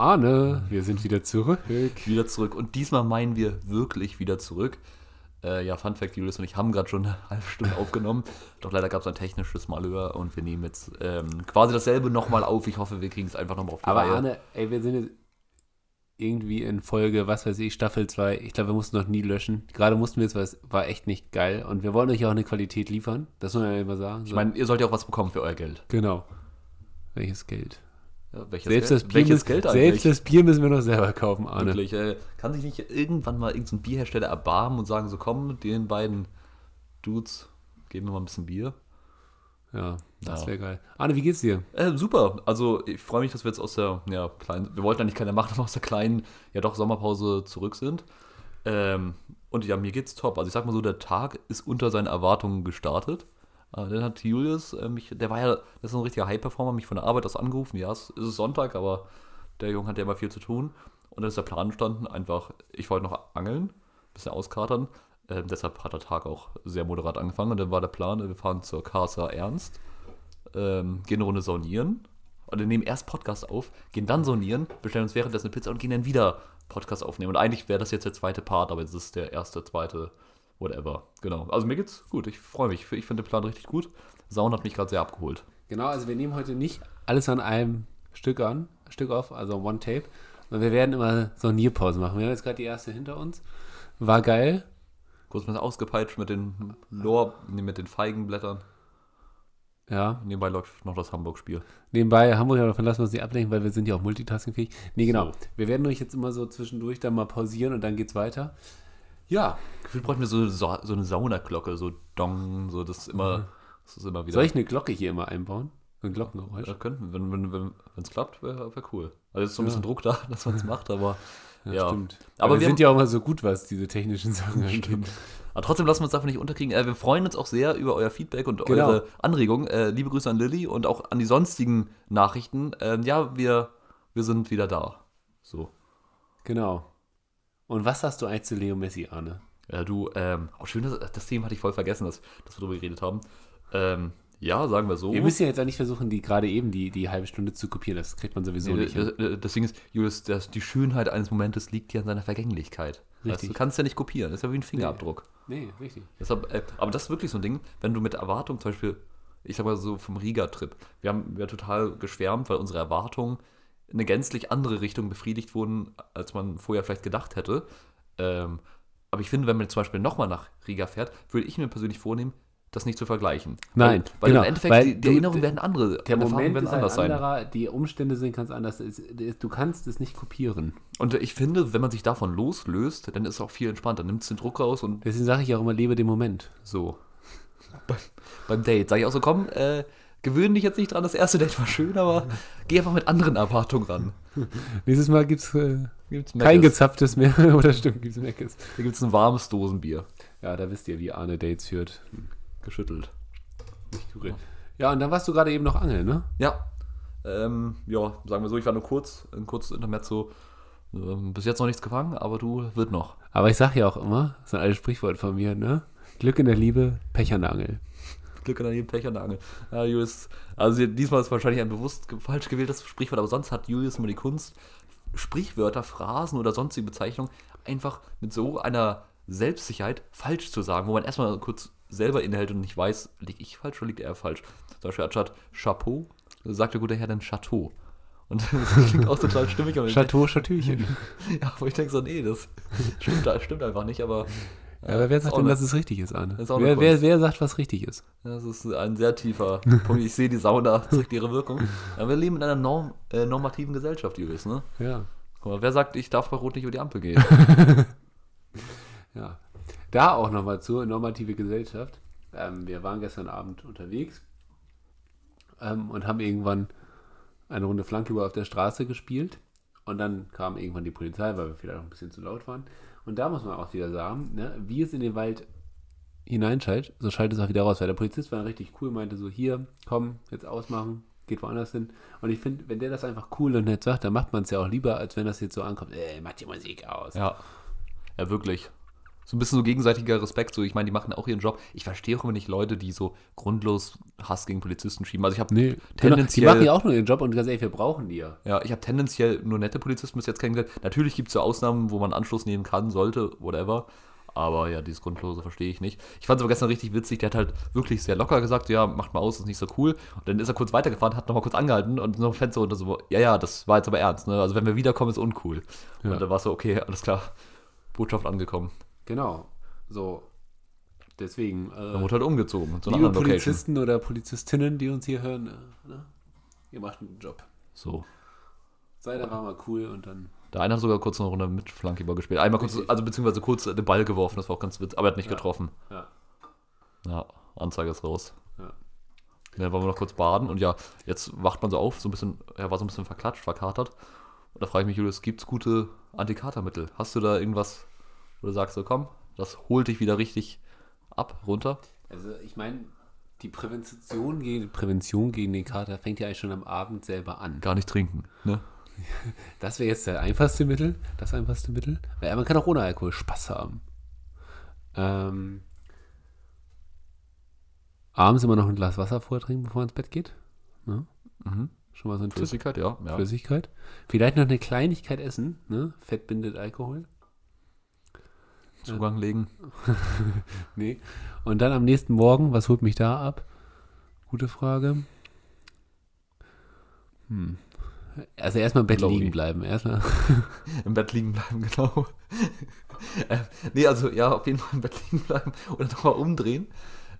Arne, wir sind wieder zurück. Wieder zurück. Und diesmal meinen wir wirklich wieder zurück. Äh, ja, Fun Fact, Julius und ich haben gerade schon eine halbe Stunde aufgenommen. Doch leider gab es ein technisches Malheur und wir nehmen jetzt ähm, quasi dasselbe nochmal auf. Ich hoffe, wir kriegen es einfach nochmal auf die Aber Reihe. Arne, ey, wir sind jetzt irgendwie in Folge, was weiß ich, Staffel 2. Ich glaube, wir mussten noch nie löschen. Gerade mussten wir es, weil es war echt nicht geil. Und wir wollen euch auch eine Qualität liefern. Das muss man ja immer sagen. ich meine, ihr sollt ja auch was bekommen für euer Geld. genau. Welches Geld? Ja, Selbst, das Bier, müssen- selbst das Bier müssen wir noch selber kaufen, Arne. Wirklich, äh, kann sich nicht irgendwann mal irgendein Bierhersteller erbarmen und sagen, so komm, den beiden Dudes geben wir mal ein bisschen Bier. Ja, das Ja. wäre geil. Arne, wie geht's dir? Äh, super, also ich freue mich, dass wir jetzt aus der ja, kleinen, wir wollten eigentlich keine machen, aber aus der kleinen, ja doch, Sommerpause zurück sind. Ähm, und ja, mir geht's top. Also ich sag mal so, der Tag ist unter seinen Erwartungen gestartet. Äh, dann hat Julius, äh, mich, der war ja, das ist ein richtiger High-Performer, mich von der Arbeit aus angerufen. Ja, es ist Sonntag, aber der Junge hat ja immer viel zu tun. Und dann ist der Plan entstanden, einfach, ich wollte noch angeln, bisschen auskatern. Ähm, deshalb hat der Tag auch sehr moderat angefangen. Und dann war der Plan, wir fahren zur Casa Ernst, ähm, gehen eine Runde saunieren. Oder nehmen erst Podcast auf, gehen dann saunieren, bestellen uns währenddessen eine Pizza und gehen dann wieder Podcast aufnehmen. Und eigentlich wäre das jetzt der zweite Part, aber jetzt ist der erste, zweite, whatever. Genau. Also mir geht's gut. Ich freue mich. Ich finde den Plan richtig gut. Saun hat mich gerade sehr abgeholt. Genau, also wir nehmen heute nicht alles an einem Stück an, Stück auf, also One Tape, sondern wir werden immer Sonierpausen machen. Wir haben jetzt gerade die erste hinter uns. War geil. Kurz mal ausgepeitscht mit den Lor, mit den Feigenblättern. Ja. Nebenbei läuft noch das Hamburg-Spiel. Nebenbei Hamburg, aber davon lassen wir uns nicht ablenken, weil wir sind ja auch multitaskingfähig. Nee, genau. So. Wir werden euch jetzt immer so zwischendurch dann mal pausieren und dann geht's weiter. Ja. Gefühlt bräuchten wir so, so, so eine Saunaglocke, so Dong, so das ist immer, das ist immer wieder. Soll ich eine Glocke hier immer einbauen? So ein Glockengeräusch? Ja, könnten, wenn es wenn, wenn, klappt, wäre wär cool. Also jetzt ist so ein bisschen Druck da, dass man es macht, aber ja. Stimmt. Aber Aber wir sind ja auch immer so gut, was diese technischen Sachen angeht. Aber trotzdem lassen wir uns davon nicht unterkriegen. Äh, wir freuen uns auch sehr über euer Feedback und Genau. eure Anregungen. Äh, liebe Grüße an Lilly und auch an die sonstigen Nachrichten. Ähm, ja, wir, wir sind wieder da. So. Genau. Und was hast du eigentlich zu Leo Messi, Arne? Ja, du, ähm, auch schön, das, das Thema hatte ich voll vergessen, dass, dass wir darüber geredet haben. Ähm, ja, sagen wir so. Wir müssen ja jetzt auch nicht versuchen, die gerade eben die, die halbe Stunde zu kopieren. Das kriegt man sowieso Nee, nicht. hin. d- d- das Ding ist, Julius, das, die Schönheit eines Momentes liegt ja in seiner Vergänglichkeit. Weißt, Richtig. du kannst ja nicht kopieren, das ist ja wie ein Fingerabdruck. Nee, richtig. Deshalb, äh, aber das ist wirklich so ein Ding, wenn du mit Erwartung, zum Beispiel, ich sag mal so vom Riga-Trip, wir haben wir total geschwärmt, weil unsere Erwartungen in eine gänzlich andere Richtung befriedigt wurden, als man vorher vielleicht gedacht hätte. Ähm, aber ich finde, wenn man zum Beispiel nochmal nach Riga fährt, würde ich mir persönlich vornehmen, das nicht zu vergleichen. Nein, weil, weil genau, im Endeffekt weil die, die Erinnerungen werden andere, Der Moment werden ist ein anders sein. anderer, die Umstände sind ganz anders. Du kannst es nicht kopieren. Und ich finde, wenn man sich davon loslöst, dann ist es auch viel entspannter. Es den Druck raus und Deswegen sage ich auch immer, lebe den Moment. so. Be beim Date sage ich auch so, komm, äh, gewöhne dich jetzt nicht dran, das erste Date war schön, aber geh einfach mit anderen Erwartungen ran. Nächstes Mal gibt es äh, Gibt's kein gezapftes mehr. Oder stimmt, gibt es Meckes. Da gibt es ein warmes Dosenbier. Ja, da wisst ihr, wie Arne Dates führt. Geschüttelt. Nicht gerührt. Ja, und dann warst du gerade eben noch angeln, ne? Ja. Ähm, ja, sagen wir so, ich war nur kurz, ein kurzes Intermezzo. Ähm, bis jetzt noch nichts gefangen, aber du wird noch. Aber ich sag ja auch immer, das ist ein altes Sprichwort von mir, ne? Glück in der Liebe, Pech an der Angel. Glück an jedem Pech an der Angel. Ja, Julius, also diesmal ist wahrscheinlich ein bewusst falsch gewähltes Sprichwort, aber sonst hat Julius immer die Kunst, Sprichwörter, Phrasen oder sonstige Bezeichnungen einfach mit so einer Selbstsicherheit falsch zu sagen, wo man erstmal kurz selber innehält und nicht weiß, liege ich falsch oder liegt er falsch. Zum Beispiel anstatt Chapeau, sagt der gute Herr dann Chateau. Und das klingt auch total stimmig. Chateau, Chateauchen. denk- Ja, wo ich denke so, nee, das stimmt, das stimmt einfach nicht, aber Ja, aber wer sagt denn, dass es richtig ist, Arne? ist Wer, wer, wer sagt, was richtig ist? Das ist ein sehr tiefer Punkt. Ich sehe, die Sauna zeigt ihre Wirkung. Aber wir leben in einer norm, äh, normativen Gesellschaft, Julius, ne? Ja. Guck mal, wer sagt, ich darf bei Rot nicht über die Ampel gehen? Ja. Da auch nochmal zur normative Gesellschaft. Ähm, wir waren gestern Abend unterwegs ähm, und haben irgendwann eine Runde Flanküber auf der Straße gespielt. Und dann kam irgendwann die Polizei, weil wir vielleicht auch ein bisschen zu laut waren. Und da muss man auch wieder sagen, ne, wie es in den Wald hineinschaltet, so schaltet es auch wieder raus. Weil der Polizist war richtig cool, meinte so, hier, komm, jetzt ausmachen, geht woanders hin. Und ich finde, wenn der das einfach cool und nett sagt, dann macht man es ja auch lieber, als wenn das jetzt so ankommt, ey, mach die Musik aus. ja. Ja, wirklich. So ein bisschen so gegenseitiger Respekt. So, ich meine, die machen auch ihren Job. Ich verstehe auch immer nicht Leute, die so grundlos Hass gegen Polizisten schieben. Also ich habe Nee, genau. Die tendenziell, machen ja auch nur ihren Job und ganz ehrlich, wir brauchen die ja. ja, ich habe tendenziell nur nette Polizisten bis jetzt kennengelernt. Natürlich gibt es ja Ausnahmen, wo man Anschluss nehmen kann, sollte, whatever. Aber ja, dieses Grundlose verstehe ich nicht. Ich fand es aber gestern richtig witzig. Der hat halt wirklich sehr locker gesagt, ja, macht mal aus, ist nicht so cool. Und dann ist er kurz weitergefahren, hat nochmal kurz angehalten und noch ein Fenster runter so, ja, ja, das war jetzt aber ernst. Ne? Also wenn wir wiederkommen, ist uncool. Ja. Und dann war es so, okay, alles klar. Botschaft angekommen. Genau. So. Deswegen. Dann Äh, wurde halt umgezogen. Zu liebe anderen Location. Polizisten oder Polizistinnen, die uns hier hören, äh, ne? ihr macht einen guten Job. So. Seid einfach mal cool und dann. Der eine hat sogar kurz eine Runde mit Flankyball gespielt. Einmal kurz, also beziehungsweise kurz den Ball geworfen, das war auch ganz witzig, aber er hat nicht Ja. getroffen. Ja. Ja, Anzeige ist raus. Ja. Dann wollen wir noch kurz baden und ja, jetzt wacht man so auf, so ein bisschen, er war so ein bisschen verklatscht, verkatert. Und da frage ich mich, Julius, gibt es gute Antikatermittel? Hast du da irgendwas, wo du sagst, so komm, das holt dich wieder richtig ab, runter? Also ich meine, die Prävention gegen, Prävention gegen den Kater fängt ja eigentlich schon am Abend selber an. Gar nicht trinken, ne? Das wäre jetzt der einfachste Mittel, das einfachste Mittel. Weil man kann auch ohne Alkohol Spaß haben. Ähm, abends immer noch ein Glas Wasser vortrinken, bevor man ins Bett geht. Ne? Mhm. Schon mal so ein Tipp. Flüssigkeit, ja. ja. Flüssigkeit. Vielleicht noch eine Kleinigkeit essen. Ne? Fett bindet Alkohol. Zugang legen. Nee. Und dann am nächsten Morgen, was holt mich da ab? Gute Frage. Hm. Also erstmal im Bett Glory. liegen bleiben. Erstmal. Im Bett liegen bleiben, genau. äh, nee, also ja, auf jeden Fall im Bett liegen bleiben oder nochmal umdrehen.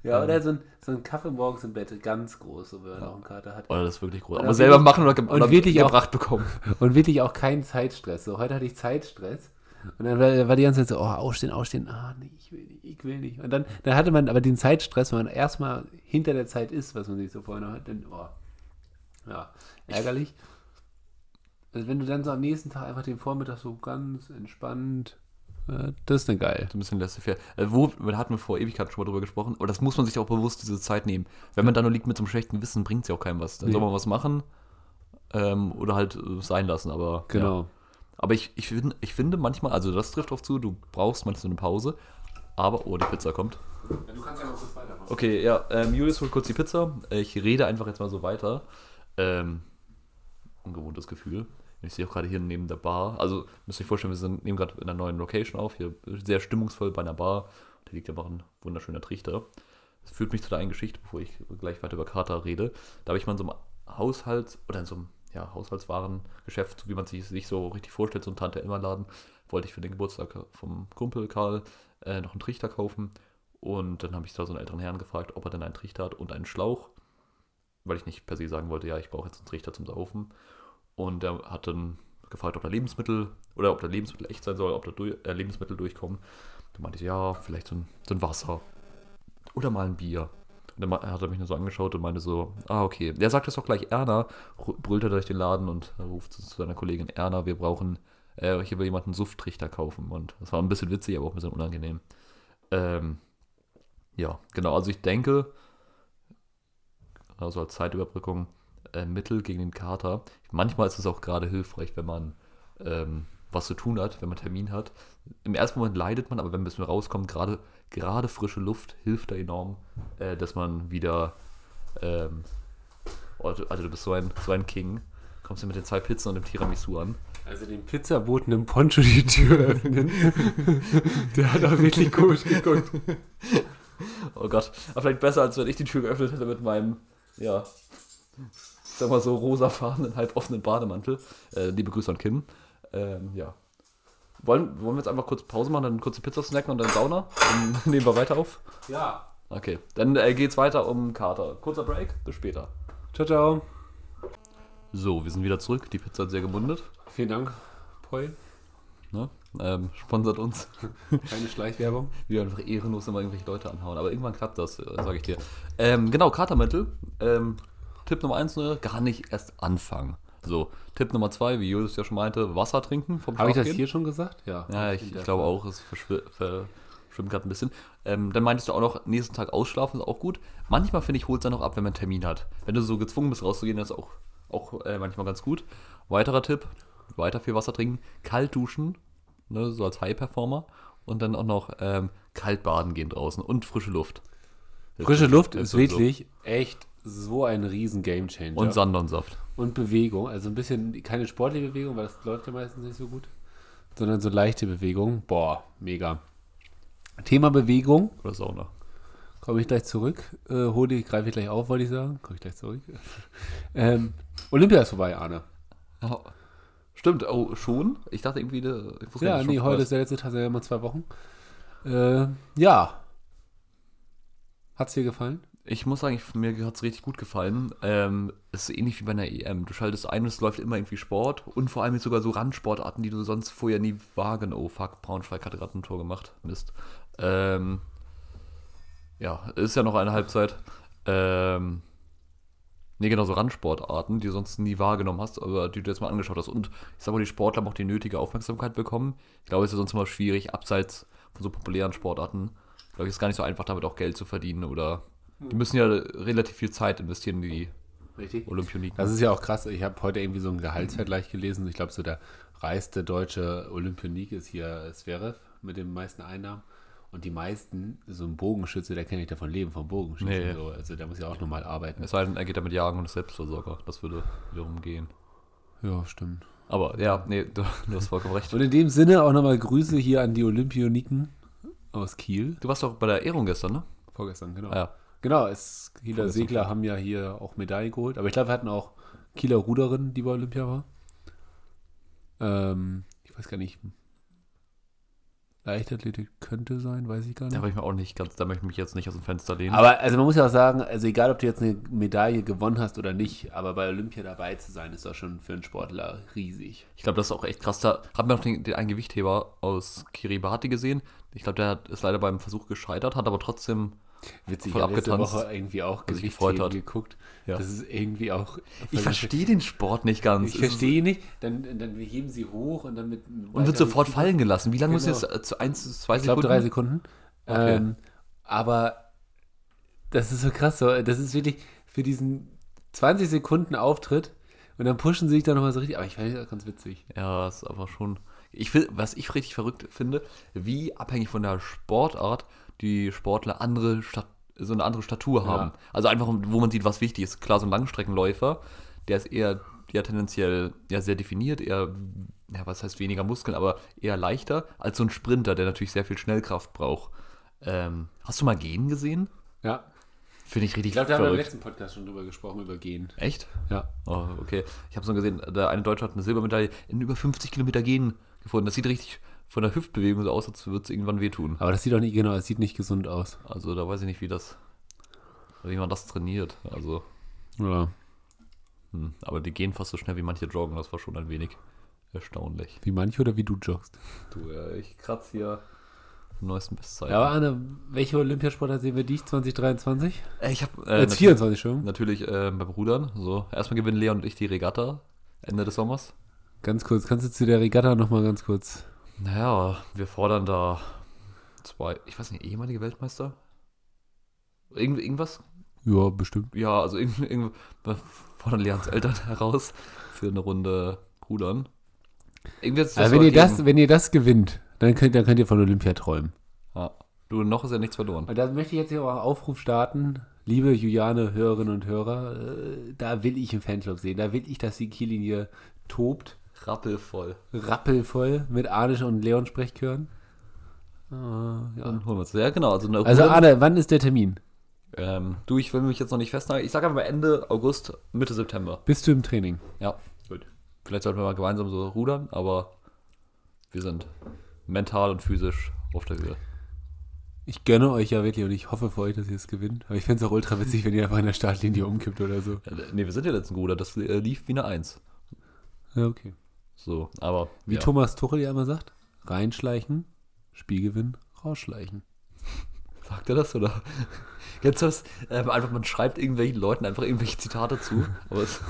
Ja, oder so ein, so ein Kaffee morgens im Bett, ganz groß, so wenn man auch einen Kater hat. Oder das ist wirklich groß. Oder Aber selber machen oder, ge und oder wirklich auch- gebracht bekommen. Und wirklich auch keinen Zeitstress. So, heute hatte ich Zeitstress. Und dann war, war die ganze Zeit so, oh, aufstehen, aufstehen. Ah, nee, ich will nicht, ich will nicht. Und dann, dann hatte man aber den Zeitstress, wenn man erstmal hinter der Zeit ist, was man sich so vorher noch hat, dann, oh, ja, ärgerlich. Also wenn du dann so am nächsten Tag einfach den Vormittag so ganz entspannt, äh, das ist dann geil. So ein bisschen laissez-faire. Äh, wo, da hatten wir vor Ewigkeit schon mal drüber gesprochen, aber das muss man sich auch bewusst diese Zeit nehmen. Wenn man da nur liegt mit so einem schlechten Gewissen, bringt es ja auch keinem was. Dann Nee. soll man was machen ähm, oder halt äh, sein lassen. Aber, Ja. Aber ich, ich, find, ich finde manchmal, also das trifft drauf zu, du brauchst manchmal so eine Pause. Aber, oh, die Pizza kommt. du kannst ja mal kurz weitermachen. Okay, ja, ähm, Julius holt kurz die Pizza. Ich rede einfach jetzt mal so weiter. Ähm, ungewohntes Gefühl. Ich sehe auch gerade hier neben der Bar. Also, müsst ihr euch vorstellen, wir sind, nehmen gerade in einer neuen Location auf. Hier sehr stimmungsvoll bei einer Bar. Da liegt einfach ein wunderschöner Trichter. Das führt mich zu der einen Geschichte, bevor ich gleich weiter über Kater rede. Da habe ich mal in so einem Haushalt oder in so einem ja, Haushaltswarengeschäft, wie man sich, sich so richtig vorstellt, so ein Tante-Emma-Laden, wollte ich für den Geburtstag vom Kumpel Karl äh, noch einen Trichter kaufen. Und dann habe ich da so einen älteren Herrn gefragt, ob er denn einen Trichter hat und einen Schlauch. Weil ich nicht per se sagen wollte, ja, ich brauche jetzt einen Trichter zum Saufen. Und er hat dann gefragt, ob da Lebensmittel oder ob da Lebensmittel echt sein soll, ob da durch, äh, Lebensmittel durchkommen. Da meinte ich, ja, vielleicht so ein, so ein Wasser. Oder mal ein Bier. Dann hat er mich nur so angeschaut und meinte so, ah, okay. Der sagt es doch gleich Erna, brüllt er durch den Laden und ruft zu seiner Kollegin Erna, wir brauchen, äh, hier will jemand einen Sufttrichter kaufen. Und das war ein bisschen witzig, aber auch ein bisschen unangenehm. Ähm, ja, genau, also ich denke, also als Zeitüberbrückung, äh, Mittel gegen den Kater. Manchmal ist es auch gerade hilfreich, wenn man ähm, was zu tun hat, wenn man Termin hat. Im ersten Moment leidet man, aber wenn ein bisschen rauskommt, gerade, gerade frische Luft hilft da enorm, äh, dass man wieder. Ähm, oh, Alter, du bist so ein, so ein King. Kommst du mit den zwei Pizzen und dem Tiramisu an? Also den Pizzaboten im Poncho die Tür öffnen. Der hat auch wirklich komisch geguckt. Oh Gott, aber vielleicht besser, als wenn ich die Tür geöffnet hätte mit meinem, ja, sag mal so rosafarbenen, halb offenen Bademantel. Äh, liebe Grüße an Kim. Ähm, ja. Wollen, wollen wir jetzt einfach kurz Pause machen, dann kurze Pizza snacken und dann Sauna? Dann nehmen wir weiter auf. Ja. Okay, dann äh, geht's weiter um Kater. Kurzer Break, bis später. Ciao, ciao. So, wir sind wieder zurück. Die Pizza hat sehr gemundet. Vielen Dank, Paul. Ne? Ähm, sponsert uns. Keine Schleichwerbung. Wir einfach ehrenlos immer irgendwelche Leute anhauen. Aber irgendwann klappt das, äh, sage ich dir. Ähm, genau, Katermittel. Ähm, Tipp Nummer eins, ne, gar nicht erst anfangen. So, Tipp Nummer zwei, wie Julius ja schon meinte, Wasser trinken vom Habe ich das hier schon gesagt? Ja. Ja, ich, ich glaube auch, es verschw- verschwimmt gerade ein bisschen. Ähm, dann meintest du auch noch, nächsten Tag ausschlafen ist auch gut. Manchmal, finde ich, holt es dann noch ab, wenn man einen Termin hat. Wenn du so gezwungen bist, rauszugehen, das ist auch, auch äh, manchmal ganz gut. Weiterer Tipp, weiter viel Wasser trinken, kalt duschen, ne, so als High-Performer. und dann auch noch ähm, Kaltbaden gehen draußen und frische Luft. Frische Luft ist so- wirklich echt so ein riesen Gamechanger. Und Sanddornsaft. Und Bewegung, also ein bisschen, keine sportliche Bewegung, weil das läuft ja meistens nicht so gut, sondern so leichte Bewegung. Boah, mega. Thema Bewegung, Oder Sauna. komme ich gleich zurück. Äh, hole ich, greife ich gleich auf, wollte ich sagen. Komme ich gleich zurück. ähm, Olympia ist vorbei, Arne. Ja. Stimmt, oh, schon? Ich dachte irgendwie, der- ich Ja, nee, heute ist der letzte Tag, ja immer zwei Wochen. Äh, ja. Hat's dir gefallen? Ich muss sagen, ich, mir hat es richtig gut gefallen. Ähm, es ist ähnlich wie bei einer EM. Du schaltest ein und es läuft immer irgendwie Sport und vor allem sogar so Randsportarten, die du sonst vorher nie wagen. Oh fuck, Braunschweig hat gerade ein Tor gemacht. Mist. Ähm, ja, ist ja noch eine Halbzeit. Ähm, nee, genau, so Randsportarten, die du sonst nie wahrgenommen hast, aber die du jetzt mal angeschaut hast. Und ich sag mal, die Sportler haben auch die nötige Aufmerksamkeit bekommen. Ich glaube, es ist sonst immer schwierig, abseits von so populären Sportarten. Glaube ich, ist gar nicht so einfach, damit auch Geld zu verdienen oder die müssen ja relativ viel Zeit investieren in die Richtig. Olympioniken. Das ist ja auch krass. Ich habe heute irgendwie so einen Gehaltsvergleich gelesen. Ich glaube, so der reichste deutsche Olympionik ist hier Zverev mit den meisten Einnahmen. Und die meisten, so ein Bogenschütze, der kann nicht davon leben, vom Bogenschützen. Nee. So. Also der muss ja auch nochmal arbeiten. es sei denn, er geht damit jagen und ist Selbstversorger. Das würde wiederum gehen. Ja, stimmt. Aber ja, nee, du, du hast vollkommen recht. Und in dem Sinne auch nochmal Grüße hier an die Olympioniken aus Kiel. Du warst doch bei der Ehrung gestern, ne? Vorgestern, genau. Ah, ja. Genau, es, Kieler Vorgestern Segler haben ja hier auch Medaillen geholt. Aber ich glaube, wir hatten auch Kieler Ruderin, die bei Olympia war. Ähm, ich weiß gar nicht. Leichtathletik könnte sein, weiß ich gar nicht. Da ich mir auch nicht ganz, da möchte ich mich jetzt nicht aus dem Fenster lehnen. Aber also man muss ja auch sagen, also egal ob du jetzt eine Medaille gewonnen hast oder nicht, aber bei Olympia dabei zu sein, ist doch schon für einen Sportler riesig. Ich glaube, das ist auch echt krass. Da haben wir noch den, den einen Gewichtheber aus Kiribati gesehen. Ich glaube, der hat, ist leider beim Versuch gescheitert, hat aber trotzdem. Witzig, Voll ich habe letzte abgetanzt, Woche irgendwie auch Gewichtheben hat. geguckt. Ja. Das ist irgendwie auch... Ich verstehe den Sport nicht ganz. Ich verstehe ihn nicht. Dann, dann heben sie hoch und dann mit... Und wird sofort fallen gelassen. Wie lange muss Genau. es jetzt? Zu 1, 2 Ich glaube Sekunden? drei Sekunden. Okay. Ähm, aber das ist so krass. So. Das ist wirklich für diesen 20 Sekunden Auftritt und dann pushen sie sich da nochmal so richtig. Aber ich fand das ganz witzig. Ja, ist aber schon. Ich will, was ich richtig verrückt finde, wie abhängig von der Sportart die Sportler andere Stat so eine andere Statur Ja. haben. Also einfach, wo man sieht, was wichtig ist. Klar, so ein Langstreckenläufer, der ist eher, ja tendenziell ja sehr definiert, eher, ja, was heißt weniger Muskeln, aber eher leichter als so ein Sprinter, der natürlich sehr viel Schnellkraft braucht. Ähm, hast du mal Gehen gesehen? Ja. Finde ich richtig Ich glaube, da haben wir im letzten Podcast schon drüber gesprochen, über Gehen. Echt? Ja. Oh, okay. Ich habe so gesehen, der eine Deutsche hat eine Silbermedaille in über 50 Kilometer Gehen gefunden. Das sieht richtig von der Hüftbewegung so aus, als würde es irgendwann wehtun. Aber das sieht doch nicht, genau, es sieht nicht gesund aus. Also da weiß ich nicht, wie das, wie man das trainiert. Also, Ja. hm. aber die gehen fast so schnell wie manche joggen. Das war schon ein wenig erstaunlich. Wie manche oder wie du joggst. Du, äh, ich kratze hier die neuesten Bestzeiten. Ja, aber Anne, welche Olympiasportler sehen wir dich 2023? Äh, ich habe Äh, äh, Jetzt nat- 24 schon. natürlich äh, beim Rudern. So, erstmal gewinnen Leon und ich die Regatta Ende des Sommers. Ganz kurz, kannst du zu der Regatta nochmal ganz kurz. Naja, wir fordern da zwei, ich weiß nicht, ehemalige Weltmeister? Irgend, irgendwas? Ja, bestimmt. Ja, also irgend, irgend, wir fordern Leons Eltern heraus für eine Runde Rudern. Irgendwie Also wenn ihr, das, wenn ihr das gewinnt, dann könnt, dann könnt ihr von Olympia träumen. Ja. Du, noch ist ja nichts verloren. Und da möchte ich jetzt hier auch einen Aufruf starten. Liebe Juliane Hörerinnen und Hörer, äh, da will ich einen Fanclub sehen. Da will ich, dass die Kiellinie tobt. Rappelvoll. Rappelvoll mit Arnisch und Leon Sprechchören. Äh, ja. Dann holen wir es. Ja, genau. Also, Also Arne, wann ist der Termin? ähm, du, ich will mich jetzt noch nicht festnageln. Ich sage aber Ende August, Mitte September. Bist du im Training? Ja, gut. Vielleicht sollten wir mal gemeinsam so rudern, aber wir sind mental und physisch auf der Höhe. Ich gönne euch ja wirklich und ich hoffe für euch, dass ihr es gewinnt. Aber ich fände es auch ultra witzig, wenn ihr einfach in der Startlinie umkippt oder so. Äh, Nee, wir sind ja letzten Ruder. Das äh, lief wie eine Eins. Ja, okay. So, aber Wie ja. Thomas Tuchel ja immer sagt, reinschleichen, Spielgewinn, rausschleichen. Sagt er das oder? Jetzt das, ähm, einfach man schreibt irgendwelchen Leuten einfach irgendwelche Zitate zu, aber es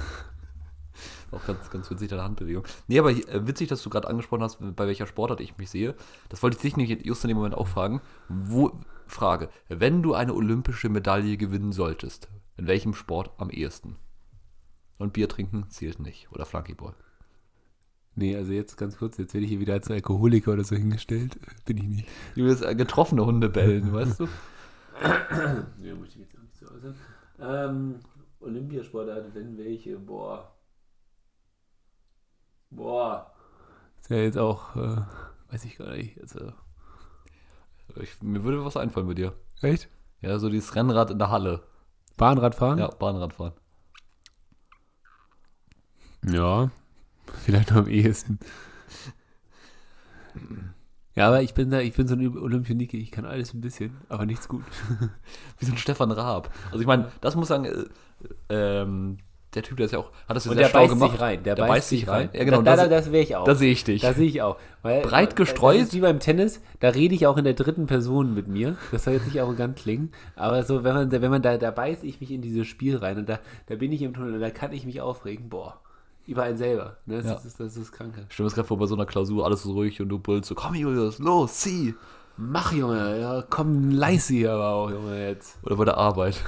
auch ganz, ganz witzig deine Handbewegung. Nee, aber äh, witzig, dass du gerade angesprochen hast, bei welcher Sportart ich mich sehe. Das wollte ich dich nämlich just in dem Moment auch fragen. Wo, Frage, wenn du eine olympische Medaille gewinnen solltest, in welchem Sport am ehesten? Und Bier trinken zählt nicht. Oder Flunkyball. Nee, also jetzt ganz kurz, jetzt werde ich hier wieder als Alkoholiker oder so hingestellt. Bin ich nicht. Du willst äh, getroffene Hunde bellen, weißt du? Ja, möchte ich jetzt auch nicht so äußern. Ähm, Olympiasportart, wenn welche, boah. Boah. Ist ja jetzt auch, äh, weiß ich gar nicht. Also, Ich, mir würde was einfallen bei dir. echt? Ja, so dieses Rennrad in der Halle. Bahnradfahren? Ja, Bahnradfahren. Ja, vielleicht noch am ehesten. Ja, aber ich bin da, ich bin so ein Olympionike, ich kann alles ein bisschen, aber nichts gut. Wie so ein Stefan Raab. Also ich meine, das muss sagen, äh, ähm, der Typ, der ist ja auch, hat das ja Und sehr der schlau beißt gemacht. sich rein. Der, Der beißt, sich rein. Ja, genau. Da, da, das, das wäre ich auch. da sehe ich dich. Da sehe ich auch. Weil, Breit gestreut. Das ist wie beim Tennis, da rede ich auch in der dritten Person mit mir. Das soll jetzt nicht arrogant klingen. Aber so, wenn man, wenn man da, da beiße ich mich in dieses Spiel rein und da, da bin ich im Tunnel und da kann ich mich aufregen. Boah. Über einen selber. Ne? Das, Ja. ist, das ist kranke. Stell mir das gerade vor, bei so einer Klausur, alles so ruhig und du brüllst so, komm Julius, los, zieh. Mach, Junge. Ja, komm, leise hier aber auch, Junge, jetzt. Oder bei der Arbeit.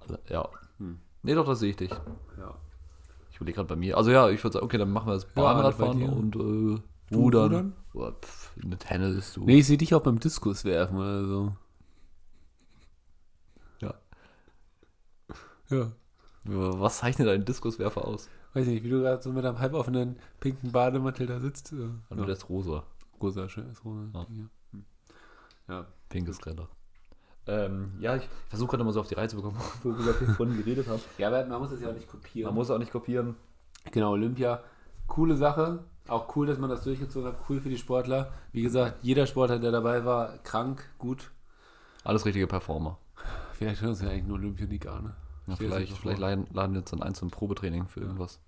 Also, ja. Hm. Nee, doch, das sehe ich dich. Ja. Ich überlege gerade bei mir. Also ja, ich würde sagen, okay, dann machen wir das Ja, Bahnradfahren dir. und äh, Du Rudern. rudern? Oder, pff, eine Tennis, du. Nee, ich sehe dich auch beim Diskus werfen oder so. Ja. Ja. Was zeichnet ein Diskuswerfer aus? Weiß nicht, wie du gerade so mit einem halboffenen pinken Bademantel da sitzt. Ja. Also der ist rosa. Rosa, schönes rosa. Ja. Ja. Hm. ja. Pinkes Renner. Ähm, ja, ich versuche gerade mal so auf die Reize zu bekommen, wo wir vorhin geredet haben. Ja, aber man muss das ja auch nicht kopieren. Man muss auch nicht kopieren. genau, Olympia, coole Sache. Auch cool, dass man das durchgezogen hat. Cool für die Sportler. Wie gesagt, jeder Sportler, der dabei war, krank, gut. Alles richtige Performer. Vielleicht hören uns ja eigentlich nur Olympioniker, ne? Ja, vielleicht vielleicht laden, laden wir uns dann ein zum Probetraining für irgendwas.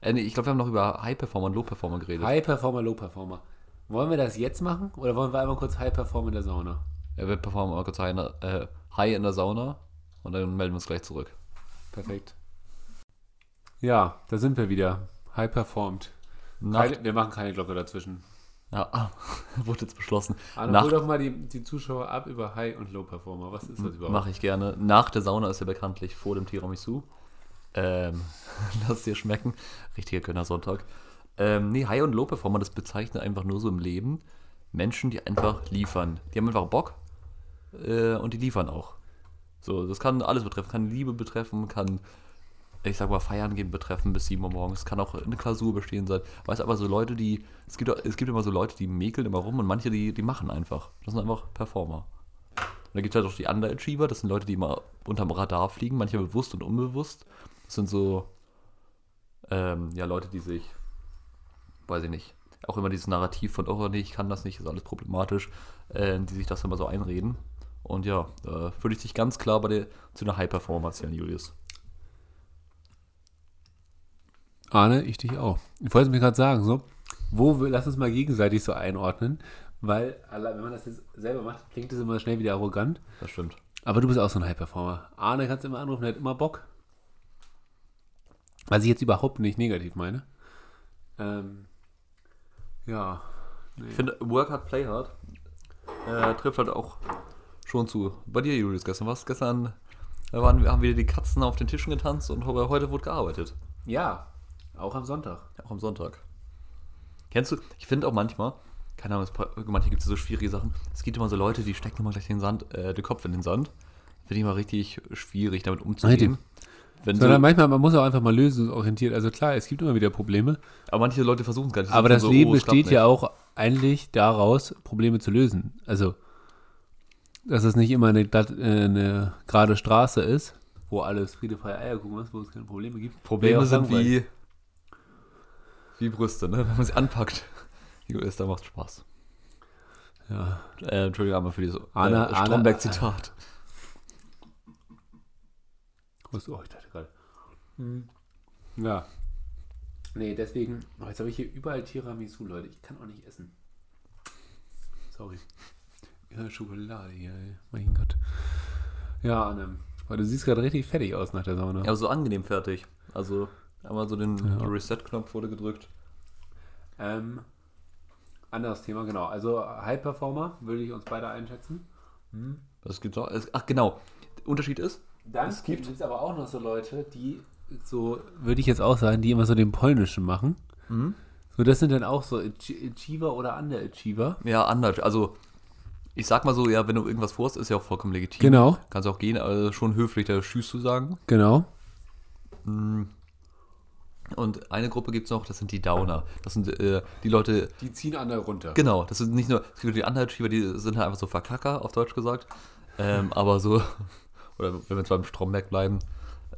Äh, nee, ich glaube, wir haben noch über High Performer und Low Performer geredet. High Performer, Low Performer. Wollen wir das jetzt machen oder wollen wir einmal kurz High Performer in der Sauna? Ja, wir performen mal kurz High in, der, äh, High in der Sauna und dann melden wir uns gleich zurück. Perfekt. Ja, da sind wir wieder. High performed. Keine, wir machen keine Glocke dazwischen. Ja, wurde jetzt beschlossen. Arne, Nach- hol doch mal die, die Zuschauer ab über High und Low Performer. Was ist das überhaupt? Mache ich gerne. Nach der Sauna ist ja bekanntlich vor dem Tiramisu. Ähm, lass dir schmecken. Richtiger Gönnersonntag. Ähm, nee, High- und Low-Performer, das bezeichnet einfach nur so im Leben Menschen, die einfach liefern. Die haben einfach Bock äh, und die liefern auch. So, das kann alles betreffen. Kann Liebe betreffen, kann, ich sag mal, feiern gehen betreffen bis 7 Uhr morgens. Kann auch eine Klausur bestehen sein. Weißt aber so Leute, die, es gibt, es gibt immer so Leute, die mäkeln immer rum und manche, die, die machen einfach. Das sind einfach Performer. Und dann gibt es halt auch die Underachiever, das sind Leute, die immer unterm Radar fliegen, manche bewusst und unbewusst. Das sind so, ähm, ja, Leute, die sich, weiß ich nicht, auch immer dieses Narrativ von, oh nee, ich kann das nicht, ist alles problematisch, äh, die sich das immer so einreden. Und ja, da würde ich dich ganz klar bei der, zu einer High-Performer zählen, Julius. Arne, ich dich auch. Ich wollte es mir gerade sagen, so, wo, wir- lass uns mal gegenseitig so einordnen, weil wenn man das jetzt selber macht, klingt es immer schnell wieder arrogant. Das stimmt. Aber du bist auch so ein High-Performer. Arne kannst du immer anrufen, der hat immer Bock. Was ich jetzt überhaupt nicht negativ meine. Ähm, ja. Ich finde, Work Hard, Play Hard äh, trifft halt auch schon zu. Bei dir, Julius, gestern was? Gestern da waren, haben wieder die Katzen auf den Tischen getanzt und heute wurde gearbeitet. Ja, auch am Sonntag. Auch am Sonntag. Kennst du, ich finde auch manchmal, keine Ahnung, manche gibt es so schwierige Sachen. Es gibt immer so Leute, die stecken immer gleich den, Sand, äh, den Kopf in den Sand. Finde ich mal richtig schwierig, damit umzugehen. Wenn so, Sondern manchmal, man muss auch einfach mal lösungsorientiert. Also klar, es gibt immer wieder Probleme. aber manche Leute versuchen es gar nicht. Aber das so, Leben oh, besteht ja auch eigentlich daraus, Probleme zu lösen. Also, dass es nicht immer eine, glatt- äh, eine gerade Straße ist, wo alles Friede, freie Eierkuchen ist, wo es keine Probleme gibt. Probleme sind wie, wie Brüste, ne? wenn man sie anpackt. Julius, da macht Spaß. Ja. Äh, Entschuldigung einmal für dieses Anna- äh, Anna- Stromberg-Zitat. Was, oh, ich dachte gerade. Ja. Nee, deswegen. Oh, jetzt habe ich hier überall Tiramisu, Leute. Ich kann auch nicht essen. Sorry. Ja, Schokolade hier, ey. Mein Gott. Ja, Anne. Aber du siehst gerade richtig fertig aus nach der Sauna. Ja, aber so angenehm fertig. Also einmal so den Ja. Reset-Knopf wurde gedrückt. Ähm, anderes Thema, genau. Also High Performer würde ich uns beide einschätzen. Das gibt auch, es, ach genau. Der Unterschied ist, Dann Es gibt- gibt es aber auch noch so Leute, die so, würde ich jetzt auch sagen, die immer so den polnischen machen. So, das sind dann auch so Ach- Achiever oder Underachiever. Ja, anders. Also, ich sag mal so, ja, wenn du irgendwas vorhast, ist ja auch vollkommen legitim. Genau. Kannst auch gehen, aber schon höflich da Tschüss zu sagen. Genau. Und eine Gruppe gibt es noch, das sind die Downer. Das sind äh, die Leute, Die ziehen andere runter. genau, das sind nicht nur, es gibt die Underachiever, die sind halt einfach so Verkacker, auf Deutsch gesagt. Ähm, aber so, oder wenn wir jetzt beim Stromberg bleiben,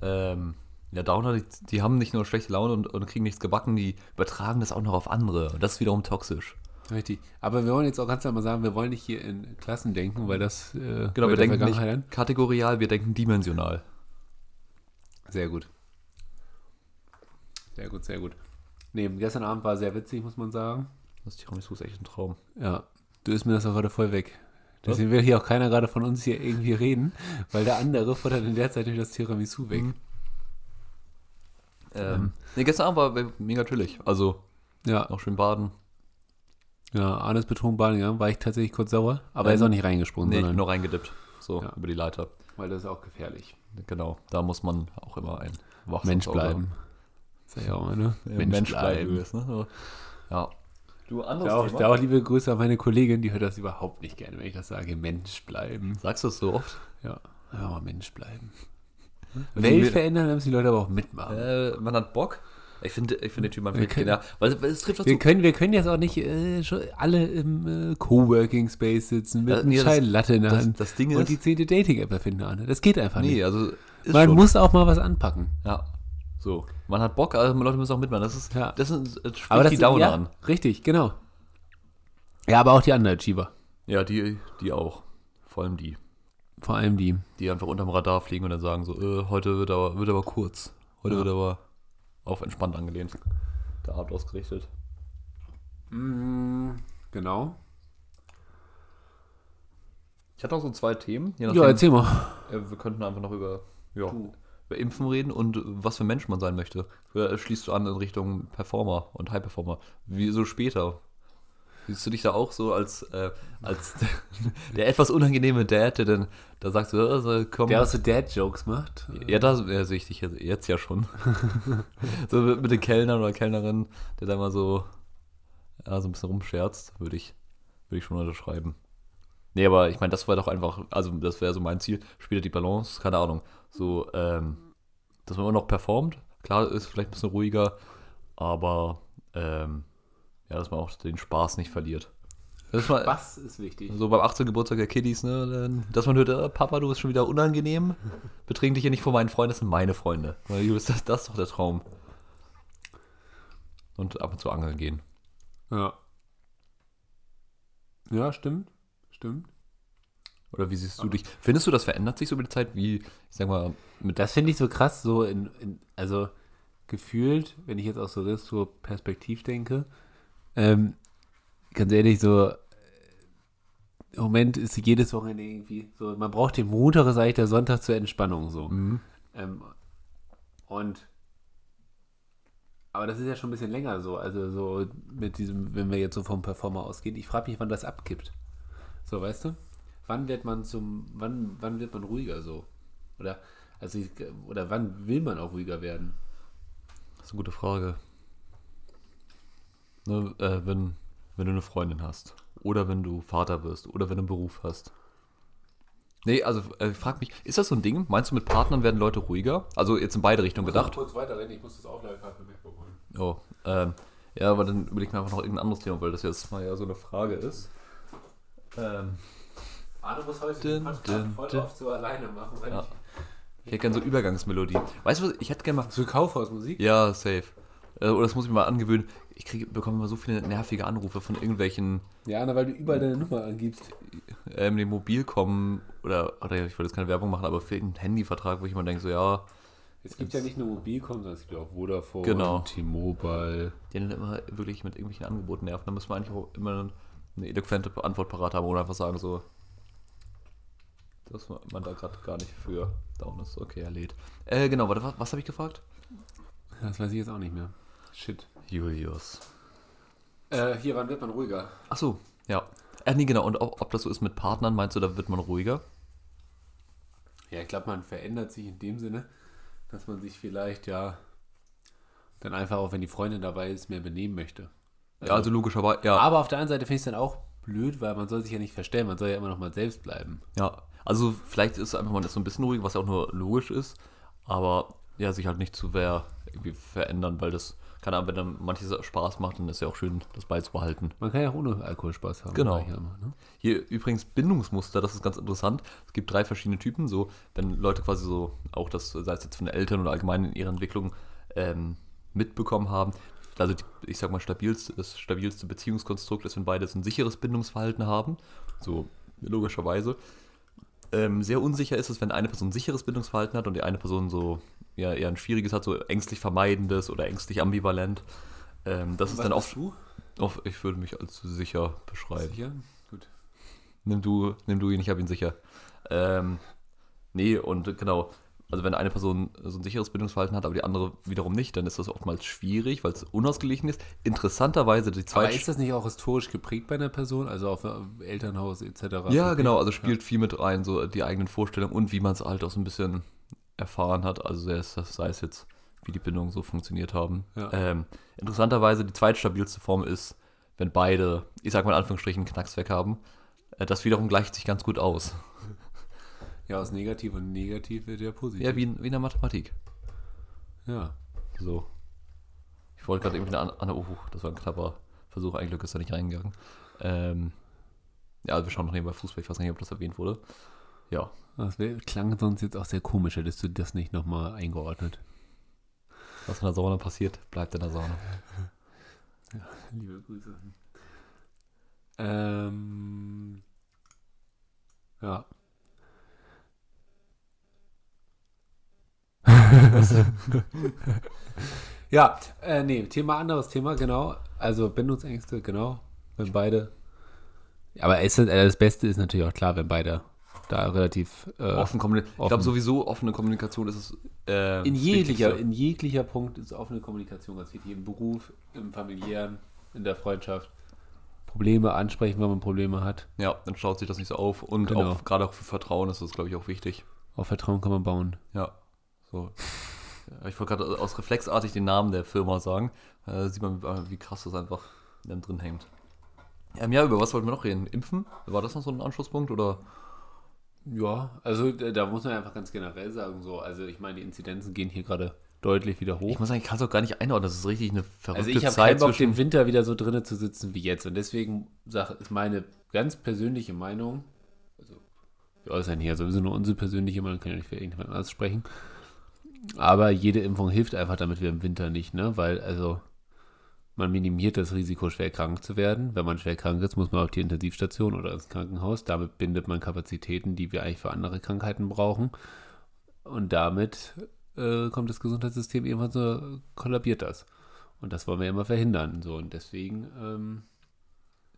ähm, ja, Downer, die, die haben nicht nur schlechte Laune und, und kriegen nichts gebacken, die übertragen das auch noch auf andere. Und das ist wiederum toxisch. Richtig. Aber wir wollen jetzt auch ganz klar mal sagen, wir wollen nicht hier in Klassen denken, weil das äh, Genau, wir denken nicht kategorial, wir denken dimensional. Sehr gut. Sehr gut, sehr gut. Nee, gestern Abend war sehr witzig, muss man sagen. Das Tiramisu ist echt ein Traum. Ja, du isst mir das auch heute voll weg. Deswegen will hier auch keiner gerade von uns hier irgendwie reden, weil der andere futtert in der Zeit durch das Tiramisu weg. Ähm, nee, gestern Abend war mega chillig. Also, Ja, auch schön baden. ja, Arnes betrunken baden gegangen, war ich tatsächlich kurz sauer, aber er ist Ähm, auch nicht reingesprungen, Nee, sondern, nur reingedippt. So, Ja. über die Leiter. weil das ist auch gefährlich. Genau, da muss man auch immer ein wachsames Mensch bleiben. Sag ich auch mal, ne? Ja, Mensch, bleiben. gewesen, ne? So. Ja. Du, anderes Da auch, Thema. da auch liebe Grüße an meine Kollegin, die hört das überhaupt nicht gerne, wenn ich das sage. Mensch bleiben. Sagst du es so oft? Ja, mal Mensch bleiben. Wenn Welt wir- verändern, dann müssen die Leute aber auch mitmachen. Äh, man hat Bock. Ich finde, ich finde den Typ einfach Wir können- genial. Weil, weil es trifft. Wir können, wir können jetzt auch nicht äh, schon alle im äh, Coworking Space sitzen mit einem nee, das- Scheiß Latte in der das- Hand das Ding und ist- die zehnte Dating-App erfinden. Das geht einfach Nee, nicht. also Man schon. muss auch mal was anpacken. Ja. So. Man hat Bock, aber Leute müssen auch mitmachen. Das ist, Ja. das sind, das Aber das die Downer ja, an. Richtig, genau. Ja, aber auch die Underachiever. Ja, die, die auch. Vor allem die. Vor allem die. Die einfach unterm Radar fliegen und dann sagen so, äh, heute wird aber, wird aber kurz. Heute Ja. wird aber auf entspannt angelehnt. Der Abend ausgerichtet. Mm, genau. Ich hatte noch so zwei Themen. Je Ja, erzähl mal. Ja, wir könnten einfach noch über, ja, Du. Über Impfen reden und was für ein Mensch man sein möchte. Oder schließt du an in Richtung Performer und High Performer? Wieso später? Siehst du dich da auch so als, äh, als der etwas unangenehme Dad, der dann, da sagst du, also, komm. Der auch so Dad-Jokes macht. ja, da ja, sehe ich dich jetzt, jetzt ja schon. so mit, mit den Kellnern oder Kellnerinnen, der da mal so, ja, so ein bisschen rumscherzt, würde ich, würde ich schon unterschreiben. Nee, aber ich meine, das war doch einfach, also das wäre so mein Ziel, später die Balance, keine Ahnung. So, ähm, dass man immer noch performt. Klar, ist vielleicht ein bisschen ruhiger, aber ähm, ja, dass man auch den Spaß nicht verliert. Das ist mal, Was ist wichtig? so beim 18. Geburtstag der Kiddies, ne, dass man hört, äh, Papa, du bist schon wieder unangenehm. Betrink dich hier nicht vor meinen Freunden, das sind meine Freunde. Das, das ist doch der Traum. Und ab und zu angeln gehen. Ja. Ja, stimmt. Stimmt. Oder wie siehst du dich? Findest du, das verändert sich so über die Zeit? Wie, ich sag mal, mit Das finde ich so krass, so in, in, also gefühlt, wenn ich jetzt auch so retro-perspektiv denke, ähm, ganz ehrlich, so äh, im Moment ist jedes Wochenende irgendwie so, man braucht den Montag, ist eigentlich der Sonntag zur Entspannung so. Mhm. Ähm, und aber das ist ja schon ein bisschen länger so, also so mit diesem, wenn wir jetzt so vom Performer ausgehen, ich frage mich, wann das abkippt. So, weißt du? Wann wird man zum, wann, wann wird man ruhiger so? Oder, also ich, oder wann will man auch ruhiger werden? Das ist eine gute Frage. Ne, äh, wenn, wenn du eine Freundin hast. Oder wenn du Vater wirst. Oder wenn du einen Beruf hast. Nee, also äh, frag mich, ist das so ein Ding? Meinst du, mit Partnern werden Leute ruhiger? Also jetzt in beide Richtungen gedacht. kurz weiterrennen, ich muss das Aufladekabel wegbekommen. Oh, ähm, ja, aber dann überleg mir einfach noch irgendein anderes Thema, weil das jetzt mal ja so eine Frage ist. Ähm, Arne muss heute Dün, den Podcast dün, voll dün. oft so alleine machen, weil Ja. ich hätte gerne so Übergangsmelodie. Weißt du was, ich hätte gerne mal... ich. So Kaufhausmusik? Ja, safe. Äh, oder das muss ich mir mal angewöhnen. Ich kriege, bekomme immer so viele nervige Anrufe von irgendwelchen Ja, Anne, weil du überall deine Nummer angibst. ähm, dem Mobilcom oder, oder ich wollte jetzt keine Werbung machen, aber für irgendeinen Handyvertrag, wo ich immer denke, so ja, Es gibt ja nicht nur Mobilcom, sondern es gibt ja auch Vodafone, Genau. T-Mobile. die dann immer wirklich mit irgendwelchen Angeboten nerven. Da muss man eigentlich auch immer eine eloquente Antwort parat haben oder einfach sagen so, dass man da gerade gar nicht für down ist. Okay, er lädt. Äh, genau, warte, was, was habe ich gefragt? Das weiß ich jetzt auch nicht mehr. Shit. Julius. Äh, hier, wann wird man ruhiger? Ach so, ja. Äh, nee, genau. Und auch, ob das so ist mit Partnern, meinst du, da wird man ruhiger? Ja, ich glaube, man verändert sich in dem Sinne, dass man sich vielleicht ja dann einfach auch, wenn die Freundin dabei ist, mehr benehmen möchte. Ja, also logischerweise, ja. Aber auf der anderen Seite finde ich es dann auch blöd, weil man soll sich ja nicht verstellen, man soll ja immer noch mal selbst bleiben. Ja, also vielleicht ist einfach mal so ein bisschen ruhig, was ja auch nur logisch ist, aber ja, sich halt nicht zu sehr irgendwie verändern, weil das, keine Ahnung, wenn dann manches Spaß macht, dann ist ja auch schön, das beizubehalten. Man kann ja auch ohne Alkohol Spaß haben. Genau. immer, ne? Hier übrigens Bindungsmuster, das ist ganz interessant. Es gibt drei verschiedene Typen, so wenn Leute quasi so, auch das, sei es jetzt von den Eltern oder allgemein in ihrer Entwicklung, ähm, mitbekommen haben. Also die, ich sag mal, stabilste, das stabilste Beziehungskonstrukt ist, wenn beide so ein sicheres Bindungsverhalten haben. So logischerweise. Ähm, sehr unsicher ist es, wenn eine Person ein sicheres Bindungsverhalten hat und die eine Person so ja, eher ein schwieriges hat, so ängstlich vermeidendes oder ängstlich ambivalent. Ähm, das ist Was dann oft. du? Oft, ich würde mich als sicher beschreiben. Sicher? Gut. Nimm du, nimm du ihn, ich habe ihn sicher. Ähm, nee, und genau, also wenn eine Person so ein sicheres Bindungsverhalten hat, aber die andere wiederum nicht, dann ist das oftmals schwierig, weil es unausgeglichen ist. Interessanterweise die Aber zweite. ist das nicht auch historisch geprägt bei einer Person, also auf äh, Elternhaus etc.? ja, genau, also spielt viel mit rein, so die eigenen Vorstellungen und wie man es halt auch so ein bisschen erfahren hat. Also sei es, sei es jetzt, wie die Bindungen so funktioniert haben. Ja. Ähm, interessanterweise die zweitstabilste Form ist, wenn beide, ich sag mal in Anführungsstrichen, Knacks weg haben. Äh, Das wiederum gleicht sich ganz gut aus. Ja, aus negativ und negativ wird ja positiv. Ja, wie in, wie in der Mathematik. ja. So. Ich wollte gerade irgendwie eine andere. Oh, das war ein knapper Versuch. Ein Glück ist da nicht reingegangen. Ähm, ja, also wir schauen noch nebenbei Fußball. Ich weiß nicht, ob das erwähnt wurde. Ja. Das wär, klang sonst jetzt auch sehr komisch, hättest du das nicht nochmal eingeordnet. Was in der Sauna passiert, bleibt in der Sauna. Liebe Grüße. Ähm, ja. ja, äh, nee, Thema anderes Thema, genau. Also Bindungsängste, genau. Wenn beide. Aber das, äh, das Beste ist natürlich auch klar, wenn beide da relativ äh, Offen kommunizieren. Ich glaube sowieso, offene Kommunikation ist es. Äh, in jeglicher, in jeglicher Punkt ist offene Kommunikation ganz wichtig. Im Beruf, im familiären, in der Freundschaft. Probleme ansprechen, wenn man Probleme hat. Ja, dann schaut sich das nicht so auf. Und Genau. auch gerade auch für Vertrauen ist das, glaube ich, auch wichtig. Auf Vertrauen kann man bauen. Ja. So. Ja, ich wollte gerade aus reflexartig den Namen der Firma sagen. Äh, sieht man, äh, wie krass das einfach drin hängt. Ähm, ja, über was wollten wir noch reden? Impfen? War das noch so ein Anschlusspunkt? Oder? Ja, also da da muss man einfach ganz generell sagen, so, also ich meine, die Inzidenzen gehen hier gerade deutlich wieder hoch. Ich muss sagen, ich kann es auch gar nicht einordnen. Das ist richtig eine verrückte Also ich habe Zeit keinen Bock, den Winter wieder so drinnen zu sitzen wie jetzt. Und deswegen sag, ist meine ganz persönliche Meinung, also wir äußern hier sowieso nur unsere persönliche Meinung, kann ja nicht für irgendjemand anderes sprechen. Aber jede Impfung hilft einfach, damit wir im Winter nicht, ne? Weil, also, man minimiert das Risiko, schwer krank zu werden. Wenn man schwer krank ist, muss man auf die Intensivstation oder ins Krankenhaus. Damit bindet man Kapazitäten, die wir eigentlich für andere Krankheiten brauchen. Und damit äh, kommt das Gesundheitssystem irgendwann so, kollabiert das. Und das wollen wir immer verhindern. So, und deswegen, ähm,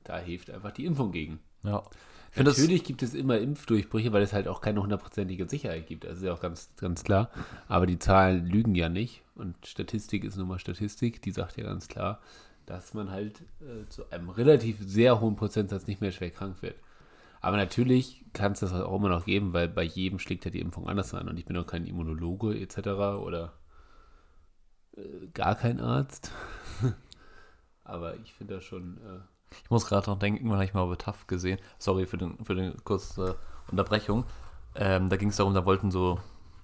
da hilft einfach die Impfung gegen. Ja. Natürlich gibt es immer Impfdurchbrüche, weil es halt auch keine hundertprozentige Sicherheit gibt. Das ist ja auch ganz, ganz klar. Aber die Zahlen lügen ja nicht. Und Statistik ist nun mal Statistik. Die sagt ja ganz klar, dass man halt äh, zu einem relativ sehr hohen Prozentsatz nicht mehr schwer krank wird. Aber natürlich kann es das auch immer noch geben, weil bei jedem schlägt ja die Impfung anders an. Und ich bin auch kein Immunologe etc. oder äh, gar kein Arzt. Aber ich finde das schon. Äh, Ich muss gerade noch denken, irgendwann habe ich mal über TAF gesehen. Sorry für den, für den kurze Unterbrechung. Ähm, da ging es darum, da wollten so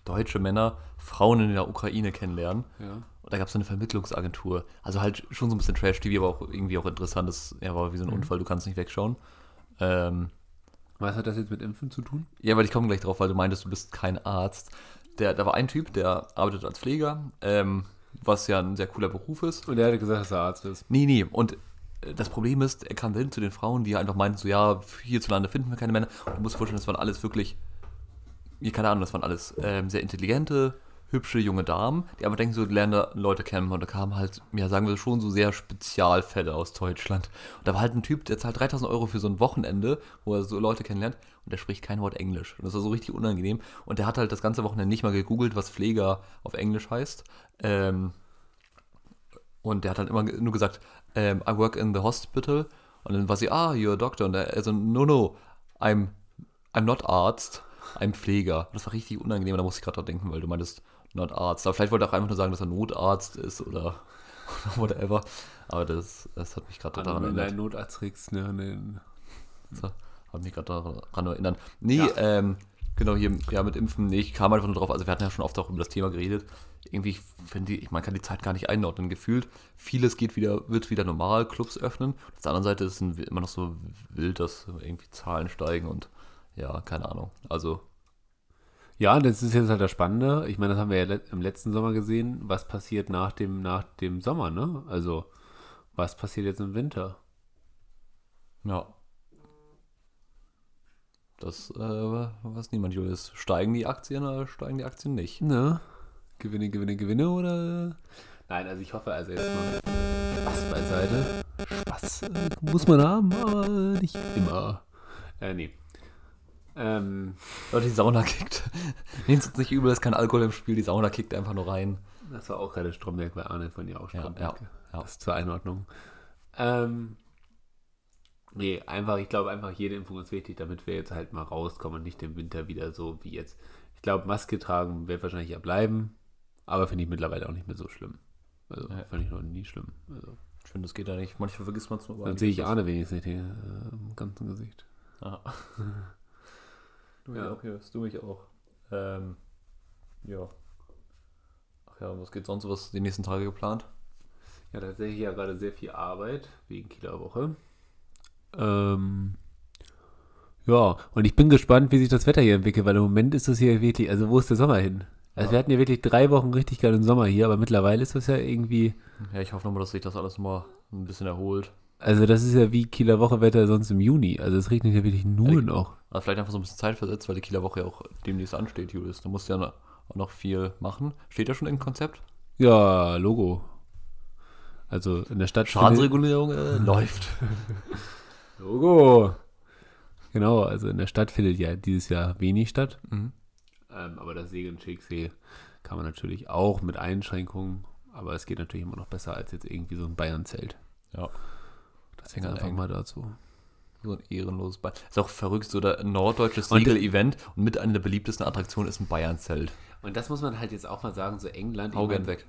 deutsche Männer Frauen in der Ukraine kennenlernen. ja. Und da gab es so eine Vermittlungsagentur. Also halt schon so ein bisschen Trash-TV, aber auch irgendwie auch interessant. Das ja, war wie so ein Unfall, du kannst nicht wegschauen. Ähm, Was hat das jetzt mit Impfen zu tun? ja, weil ich komme gleich drauf, weil du meintest, du bist kein Arzt. Der, da war ein Typ, der arbeitet als Pfleger, ähm, was ja ein sehr cooler Beruf ist. Und er hatte gesagt, dass er Arzt ist. Nee, nee. Und das Problem ist, er kam hin zu den Frauen, die einfach meinten, so ja, hierzulande finden wir keine Männer. Und du musst dir vorstellen, das waren alles wirklich, ja, keine Ahnung, das waren alles ähm, sehr intelligente, hübsche junge Damen, die aber denken, so da Leute kennen. Und da kamen halt, ja, sagen wir schon so sehr Spezialfälle aus Deutschland. Und da war halt ein Typ, der zahlt 3000 Euro für so ein Wochenende, wo er so Leute kennenlernt und der spricht kein Wort Englisch. Und das war so richtig unangenehm. Und der hat halt das ganze Wochenende nicht mal gegoogelt, was Pfleger auf Englisch heißt. Ähm, und der hat halt immer nur gesagt, ähm, I work in the hospital. Und dann war sie, ah, you're a doctor. Und er also, no, no, I'm, I'm not Arzt, I'm Pfleger. Das war richtig unangenehm, da musste ich gerade dran denken, weil du meintest, not Arzt. Aber vielleicht wollte er auch einfach nur sagen, dass er Notarzt ist oder, whatever. Aber das, das hat mich gerade An daran erinnert. einen Notarzt kriegst, ne, ne, So, hat mich gerade daran erinnert. Nee, Ja. ähm, genau, hier ja, mit Impfen, nee, ich kam einfach nur drauf, also wir hatten ja schon oft auch über das Thema geredet. Irgendwie, ich finde, ich, man kann die Zeit gar nicht einordnen, gefühlt. Vieles geht wieder, wird wieder normal, Clubs öffnen. Auf der anderen Seite ist es immer noch so wild, dass irgendwie Zahlen steigen und ja, keine Ahnung. Also, Ja, das ist jetzt halt das Spannende. Ich meine, das haben wir ja im letzten Sommer gesehen. Was passiert nach dem, nach dem Sommer, ne? Also, was passiert jetzt im Winter? ja. Das äh, weiß niemand, Julius. Steigen die Aktien oder steigen die Aktien nicht? Ne? Gewinne, Gewinne, Gewinne oder? Nein, also ich hoffe, also jetzt mal Spaß beiseite. Spaß äh, muss man haben, aber nicht immer. Äh, nee. Ähm, Leute, die Sauna kickt. Nehmt es nicht übel, es ist kein Alkohol im Spiel, die Sauna kickt einfach nur rein. das war auch gerade Stromberg, weil Arne von dir auch Ja, Stromberg. ja, ja. Das zur Einordnung. Ähm, nee, einfach, ich glaube einfach, jede Impfung ist wichtig, damit wir jetzt halt mal rauskommen und nicht im Winter wieder so wie jetzt. Ich glaube, Maske tragen wird wahrscheinlich ja bleiben, aber finde ich mittlerweile auch nicht mehr so schlimm. Also, Ja. fand ich noch nie schlimm. Also, Ich finde, das geht ja nicht. Manchmal vergisst man es nur. dann sehe ich Arne wenigstens nicht äh, im ganzen Gesicht. Aha. Du Ja. auch, Julius, du mich auch. Ähm, ja. Ach ja, was geht sonst was die nächsten Tage geplant? Ja, tatsächlich ja gerade sehr viel Arbeit wegen Kieler Woche. Ähm, ja, und ich bin gespannt, wie sich das Wetter hier entwickelt, weil im Moment ist das hier wirklich, also wo ist der Sommer hin? Also Ja. wir hatten ja wirklich drei Wochen richtig geilen Sommer hier, aber mittlerweile ist das ja irgendwie, Ja, ich hoffe nochmal, dass sich das alles mal ein bisschen erholt. also das ist ja wie Kieler Woche Wetter sonst im Juni. Also es regnet ja wirklich nur Ehrlich? noch. Also vielleicht einfach so ein bisschen Zeit versetzt, weil die Kieler Woche ja auch demnächst ansteht, Julius. Du musst ja noch- auch noch viel machen. Steht ja schon im Konzept? Ja, Logo. Also in der Stadt. Schadensregulierung äh, läuft. Logo. Genau, also in der Stadt findet ja dieses Jahr wenig statt. Mhm. Ähm, aber das Segeln Schicksee kann man natürlich auch mit Einschränkungen, aber es geht natürlich immer noch besser als jetzt irgendwie so ein Bayern-Zelt. Ja. Deswegen Ja, einfach mal dazu. So ein ehrenloses Bayern. Ist auch verrückt, so der norddeutsches Segel-Event und mit einer der beliebtesten Attraktionen ist ein Bayern-Zelt. Und das muss man halt jetzt auch mal sagen, so England. Hau gern weg.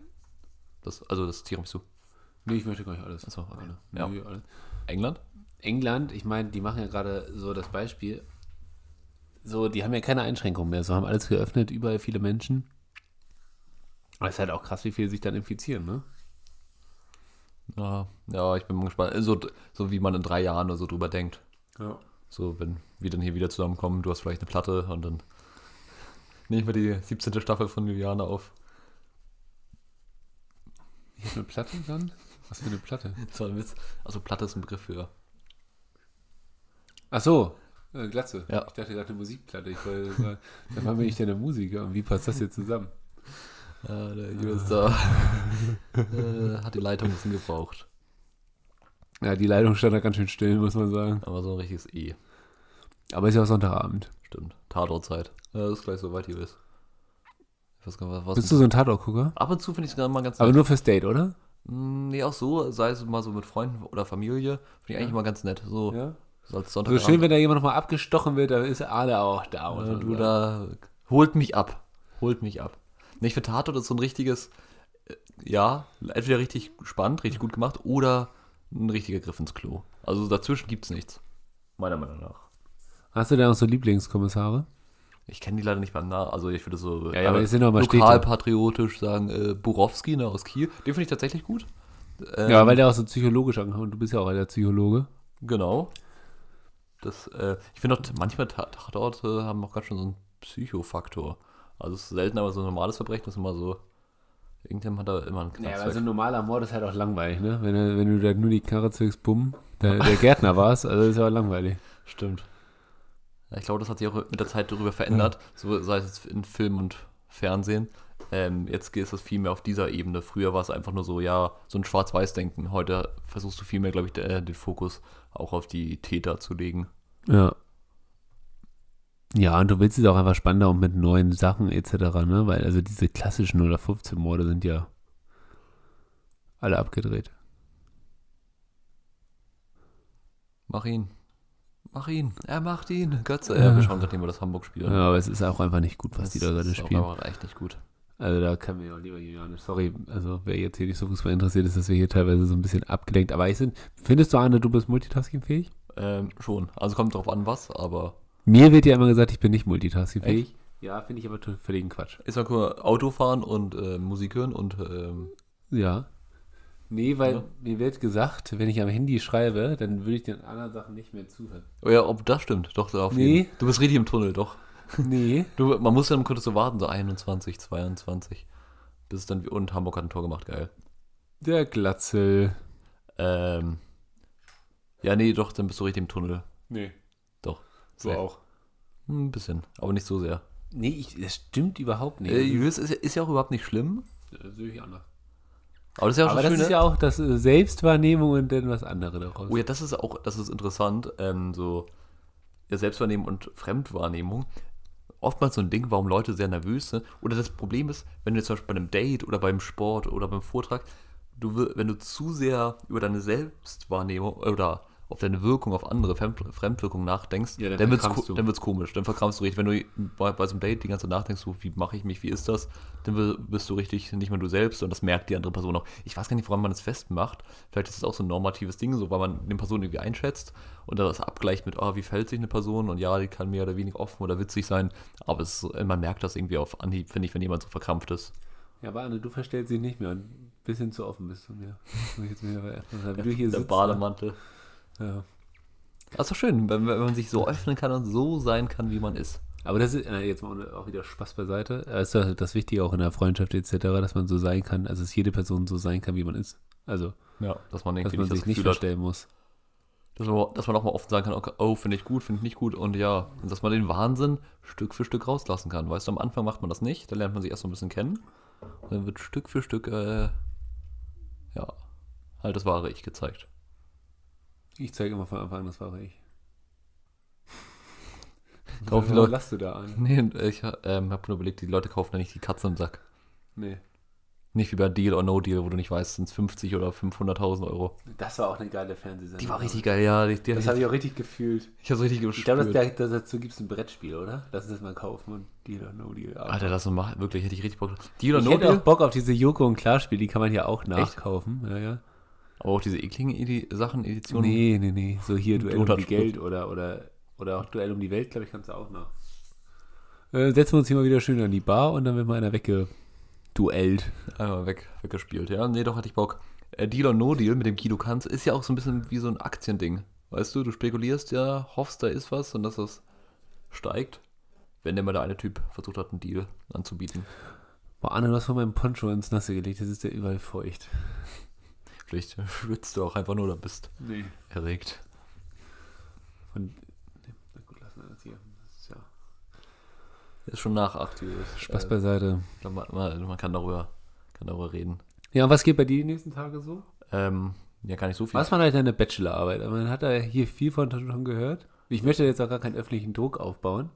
Das, also das Tiramisu. Nee, ich möchte gar nicht alles. Achso, okay. Nee, Ja. alles. England? England, ich meine, die machen ja gerade so das Beispiel. So, die haben ja keine Einschränkungen mehr. So haben alles geöffnet, überall viele Menschen. Aber es ist halt auch krass, wie viele sich dann infizieren, ne? Ja, ja, ich bin mal gespannt. So, so wie man in drei Jahren oder so drüber denkt. Ja. So, wenn wir dann hier wieder zusammenkommen, du hast vielleicht eine Platte und dann nehmen wir die 17. Staffel von Juliane auf. Ich habe eine Platte dann? Was für eine Platte? Das war ein Witz. Also Platte ist ein Begriff für. Ach so, äh, Glatze. Ja. Ich dachte gerade eine Musikplatte. Ich wollte sagen, da war bin ich denn der Musiker und wie passt das jetzt zusammen? Ja, der Julius da äh, hat die Leitung ein bisschen gebraucht. Ja, die Leitung stand da ganz schön still, muss man sagen. Aber so ein richtiges E. Aber ist ja auch Sonntagabend. Stimmt. Tatortzeit. Ja, das ist gleich so weit, Julius. Ich weiß gar nicht, was. Bist du so ein Tatort-Gucker? Ab und zu finde ich es gerade mal ganz Aber nett. nur fürs Date, oder? Mm, Nee, auch so, sei es mal so mit Freunden oder Familie, finde ich eigentlich immer ganz nett. So, Ja. So als So Sonntagabend. schön, wenn da jemand nochmal abgestochen wird, dann ist alle auch da. muss Ja, du da holt mich ab. Holt mich ab. Nee, ich finde Tatort ist so ein richtiges, äh, ja, entweder richtig spannend, richtig gut gemacht oder ein richtiger Griff ins Klo. Also dazwischen gibt es nichts. Meiner Meinung nach. Hast du denn auch so Lieblingskommissare? Ich kenne die leider nicht beim Namen. Also ich würde so Ja, ja, aber es sind Städte. lokalpatriotisch sagen, äh, Burowski ne, aus Kiel. Den finde ich tatsächlich gut. Ähm, Ja, weil der auch so psychologisch ankommt. Und du bist ja auch der Psychologe. Genau. Das, äh, ich finde auch, manchmal Ta- Tatorte haben auch ganz schön so einen Psychofaktor. Also es ist selten, aber so ein normales Verbrechen ist immer so. Irgendjemand hat da immer einen Ja, Knacks aber weg. so ein normaler Mord ist halt auch langweilig, ne? Wenn, du- wenn du da nur die Karre zückst, bumm, der, der Gärtner warst, also ist ja langweilig. Stimmt. Ja, ich glaube, das hat sich auch mit der Zeit darüber verändert, so sei es jetzt in Film und Fernsehen. Ähm, jetzt geht es viel mehr auf dieser Ebene. Früher war es einfach nur so, ja, so ein Schwarz-Weiß-Denken. Heute versuchst du viel mehr, glaube ich, der, den Fokus auch auf die Täter zu legen. Ja. Ja, und du willst es auch einfach spannender und mit neuen Sachen etc., ne? Weil also diese klassischen oder 15 Morde sind ja alle abgedreht. Mach ihn. Mach ihn. Er macht ihn. Götze. Ja, wir schauen gerade über das Hamburg-Spiel. Ja, aber es ist auch einfach nicht gut, was die da gerade ist spielen. einfach echt nicht gut. Also da kann mir auch lieber Juliane, sorry, also wer jetzt hier nicht so Fußball interessiert ist, dass wir hier teilweise so ein bisschen abgelenkt dabei sind. Findest du, Arne, du bist multitaskingfähig? Ähm, schon. Also kommt drauf an, was, aber Mir wird ja immer gesagt, ich bin nicht multitaskingfähig. Ja, finde ich aber völligen Quatsch. ist ja cool. Autofahren und äh, Musik hören und ähm, Ja. Nee, weil Ja. mir wird gesagt, wenn ich am Handy schreibe, dann würde ich den anderen Sachen nicht mehr zuhören. oh ja, ob das stimmt. Doch, auf Nee. jeden. Du bist richtig im Tunnel, doch. Nee. Du, man muss dann kurz so warten, so 21, 22. Bis dann, und Hamburg hat ein Tor gemacht, geil. Der Glatzel. Ähm, ja, nee, doch, dann bist du richtig im Tunnel. Nee. Doch. So Safe. auch. Hm, Ein bisschen, aber nicht so sehr. Nee, ich, das stimmt überhaupt nicht. Äh, Julius ist, ja- ist ja auch überhaupt nicht schlimm. das sehe ich anders. Aber das ist ja auch Aber das das ist ja auch das äh, Selbstwahrnehmung und dann was anderes daraus. Oh ja, das ist auch, das ist interessant, ähm, so ja, Selbstwahrnehmung und Fremdwahrnehmung. Oftmals so ein Ding, warum Leute sehr nervös sind. Oder das Problem ist, wenn du jetzt zum Beispiel bei einem Date oder beim Sport oder beim Vortrag, du, wenn du zu sehr über deine Selbstwahrnehmung oder auf deine Wirkung auf andere, Fremd, Fremdwirkung nachdenkst, Ja, dann dann, ko- du. dann wird's komisch. Dann verkrampfst du richtig. Wenn du bei, bei so einem Date die ganze Zeit nachdenkst, so, wie mache ich mich, wie ist das, dann bist du richtig nicht mehr du selbst und das merkt die andere Person auch. Ich weiß gar nicht, woran man das festmacht. Vielleicht ist es auch so ein normatives Ding, so weil man eine Person irgendwie einschätzt und das abgleicht mit, ah, wie verhält sich eine Person und ja, die kann mehr oder weniger offen oder witzig sein, aber es man merkt das irgendwie auf Anhieb, finde ich, wenn jemand so verkrampft ist. Ja, aber Anne, du verstellst dich nicht mehr. Bisschen zu offen bist du mir. Wie du hier Der sitzt. Bademantel. Ja. Das ist doch schön, wenn, wenn man sich so öffnen kann und so sein kann, wie man ist. Aber das ist jetzt mal auch wieder Spaß beiseite. Das ist doch das Wichtige auch in der Freundschaft etc., dass man so sein kann, also dass jede Person so sein kann, wie man ist. Also, Ja, dass man dass man nicht das sich nicht Gefühl hat, verstellen muss. dass man, dass man auch mal offen sagen kann, okay, oh, finde ich gut, finde ich nicht gut und ja, und dass man den Wahnsinn Stück für Stück rauslassen kann. Weißt du, am Anfang macht man das nicht, da lernt man sich erst so ein bisschen kennen und dann wird Stück für Stück, äh, ja, halt das wahre Ich gezeigt. Ich zeige immer von Anfang an, das war ich. Kaufen Leute- lachst du da an? Nee, ich ähm, habe nur überlegt, die Leute kaufen ja nicht die Katze im Sack. Nee. Nicht wie bei Deal or No Deal, wo du nicht weißt, sind es 50 oder 500.000 Euro. Das war auch eine geile Fernsehsendung. Die war richtig geil, ja. Die, die, Das habe ich auch richtig gefühlt. ich hab's richtig Ich gespürt. glaube, das, das, dazu gibt es ein Brettspiel, oder? Lass uns das mal kaufen und Deal or No Deal. Aber Alter, das so macht, wirklich, hätte ich richtig Bock. Deal or ich No hätte auch Deal, Bock auf diese Joko und Klarspiel, die kann man ja auch nachkaufen. Ja, ja. aber auch diese ekligen Edi Sachen, Editionen. Nee, nee, nee. So hier Duell um die Geld oder, oder, oder auch Duell um die Welt, glaube ich, kannst du auch noch. Äh, setzen wir uns hier mal wieder schön an die Bar und dann wird mal einer weggeduellt. Einmal weg, weggespielt, ja. Nee, doch hatte ich Bock. Äh, Deal or No Deal mit dem Guido Kanz ist ja auch so ein bisschen wie so ein Aktiending. Weißt du, du spekulierst ja, hoffst, da ist was und dass das steigt. Wenn der mal der eine Typ versucht hat, einen Deal anzubieten. Boah, Anne, du hast von meinem Poncho ins Nasse gelegt, das ist ja überall feucht. Vielleicht schwitzt du auch einfach nur oder bist Nee. erregt. Von, nee, na gut, lassen wir das hier. Das ist ja Ist schon nach 8 Uhr. Spaß Äh, beiseite. man, man, kann darüber, kann darüber reden. Ja, und was geht bei dir die nächsten Tage so? Ähm, ja, gar nicht so viel. Was war halt deine Bachelorarbeit? Man hat da hier viel von schon gehört. Ich möchte jetzt auch gar keinen öffentlichen Druck aufbauen.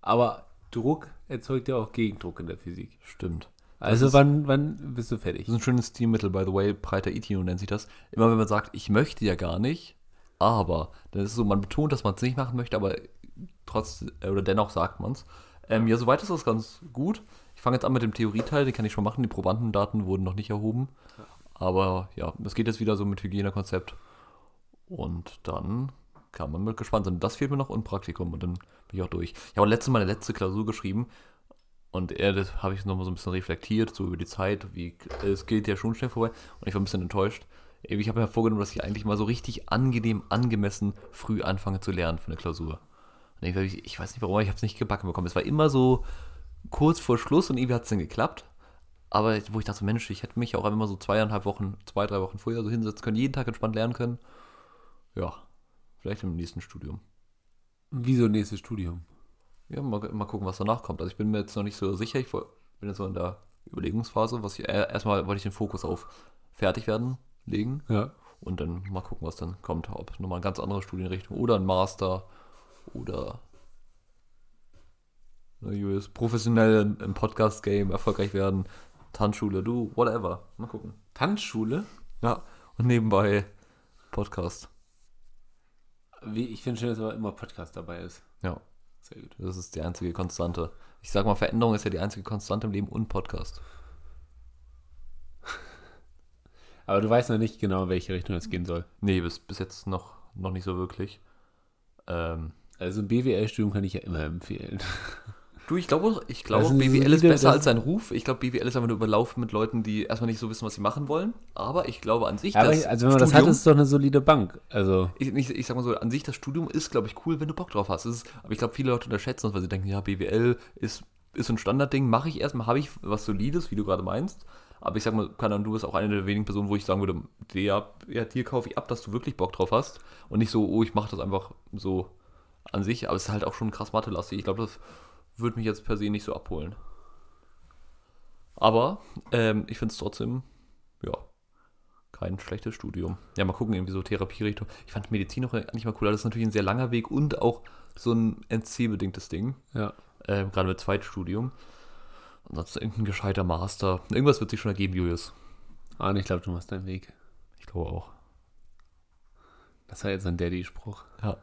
Aber Druck erzeugt ja auch Gegendruck in der Physik. Stimmt. Also ist- wann, wann bist du fertig? Das ist ein schönes Stilmittel, by the way. Breiter Itino nennt sich das. Immer wenn man sagt, ich möchte ja gar nicht, aber, dann ist es so, man betont, dass man es nicht machen möchte, aber trotz, äh, oder dennoch sagt man es. Ähm, ja, soweit ist das ganz gut. Ich fange jetzt an mit dem Theorieteil, den kann ich schon machen. Die Probandendaten wurden noch nicht erhoben. Aber ja, es geht jetzt wieder so mit Hygienekonzept. Und dann kann man mit gespannt sein. Das fehlt mir noch und Praktikum und dann bin ich auch durch. Ich habe letztes Mal eine letzte Klausur geschrieben und er, das habe ich nochmal so ein bisschen reflektiert, so über die Zeit, wie es geht ja schon schnell vorbei und ich war ein bisschen enttäuscht. Ich habe mir vorgenommen, dass ich eigentlich mal so richtig angenehm, angemessen früh anfange zu lernen für eine Klausur. Ich, ich, weiß nicht warum, ich habe es nicht gebacken bekommen. Es war immer so kurz vor Schluss und irgendwie hat es dann geklappt. Aber wo ich dachte, Mensch, ich hätte mich auch einfach mal so zweieinhalb Wochen, zwei, drei Wochen vorher so hinsetzen können, jeden Tag entspannt lernen können. Ja, vielleicht im nächsten Studium. Wieso nächstes Studium? Ja, mal, mal gucken, was danach kommt. Also ich bin mir jetzt noch nicht so sicher. Ich bin jetzt so in der Überlegungsphase. Was ich, äh, erstmal wollte ich den Fokus auf fertig werden legen Ja. und dann mal gucken, was dann kommt. Ob nochmal eine ganz andere Studienrichtung oder ein Master oder Julius, professionell im- Podcast-Game erfolgreich werden. Tanzschule, du, whatever. Mal gucken. Tanzschule? Ja, und nebenbei Podcast. Wie, ich finde schön, dass immer Podcast dabei ist. Ja. Sehr gut. Das ist die einzige Konstante. Ich sag mal, Veränderung ist ja die einzige Konstante im Leben und Podcast. Aber du weißt noch nicht genau, in welche Richtung es gehen soll. Nee, bis, bis jetzt noch, noch nicht so wirklich. Ähm, Also ein BWL-Studium kann ich ja immer empfehlen. du, ich glaube, ich glaube eine BWL ist besser als sein Ruf. Ich glaube, BWL ist einfach nur überlaufen mit Leuten, die erstmal nicht so wissen, was sie machen wollen. Aber ich glaube an sich, Aber das also wenn man das hat, Studium- ist es doch eine solide Bank. Also ich, ich, ich sag mal so, an sich das Studium ist, glaube ich, cool, wenn du Bock drauf hast. Ist, aber ich glaube, viele Leute unterschätzen das, weil sie denken, ja, BWL ist, ist so ein Standardding, mache ich erstmal, habe ich was Solides, wie du gerade meinst. Aber ich sag mal, keine Ahnung, du bist auch eine der wenigen Personen, wo ich sagen würde, der, ja, dir kaufe ich ab, dass du wirklich Bock drauf hast. Und nicht so, oh, ich mache das einfach so an sich. Aber es ist halt auch schon krass Mathe-lastig. Ich glaube, das würde mich jetzt per se nicht so abholen. Aber ähm, ich finde es trotzdem, ja, kein schlechtes Studium. Ja, mal gucken, irgendwie so Therapierichtung. Ich fand Medizin noch eigentlich mal cool, das ist natürlich ein sehr langer Weg und auch so ein NC-bedingtes Ding. ja. Ähm, gerade mit Zweitstudium. Ansonsten irgendein gescheiter Master. Irgendwas wird sich schon ergeben, Julius. Ah, ich glaube, du machst deinen Weg. Ich glaube auch. Das war jetzt ein Daddy-Spruch. Ja.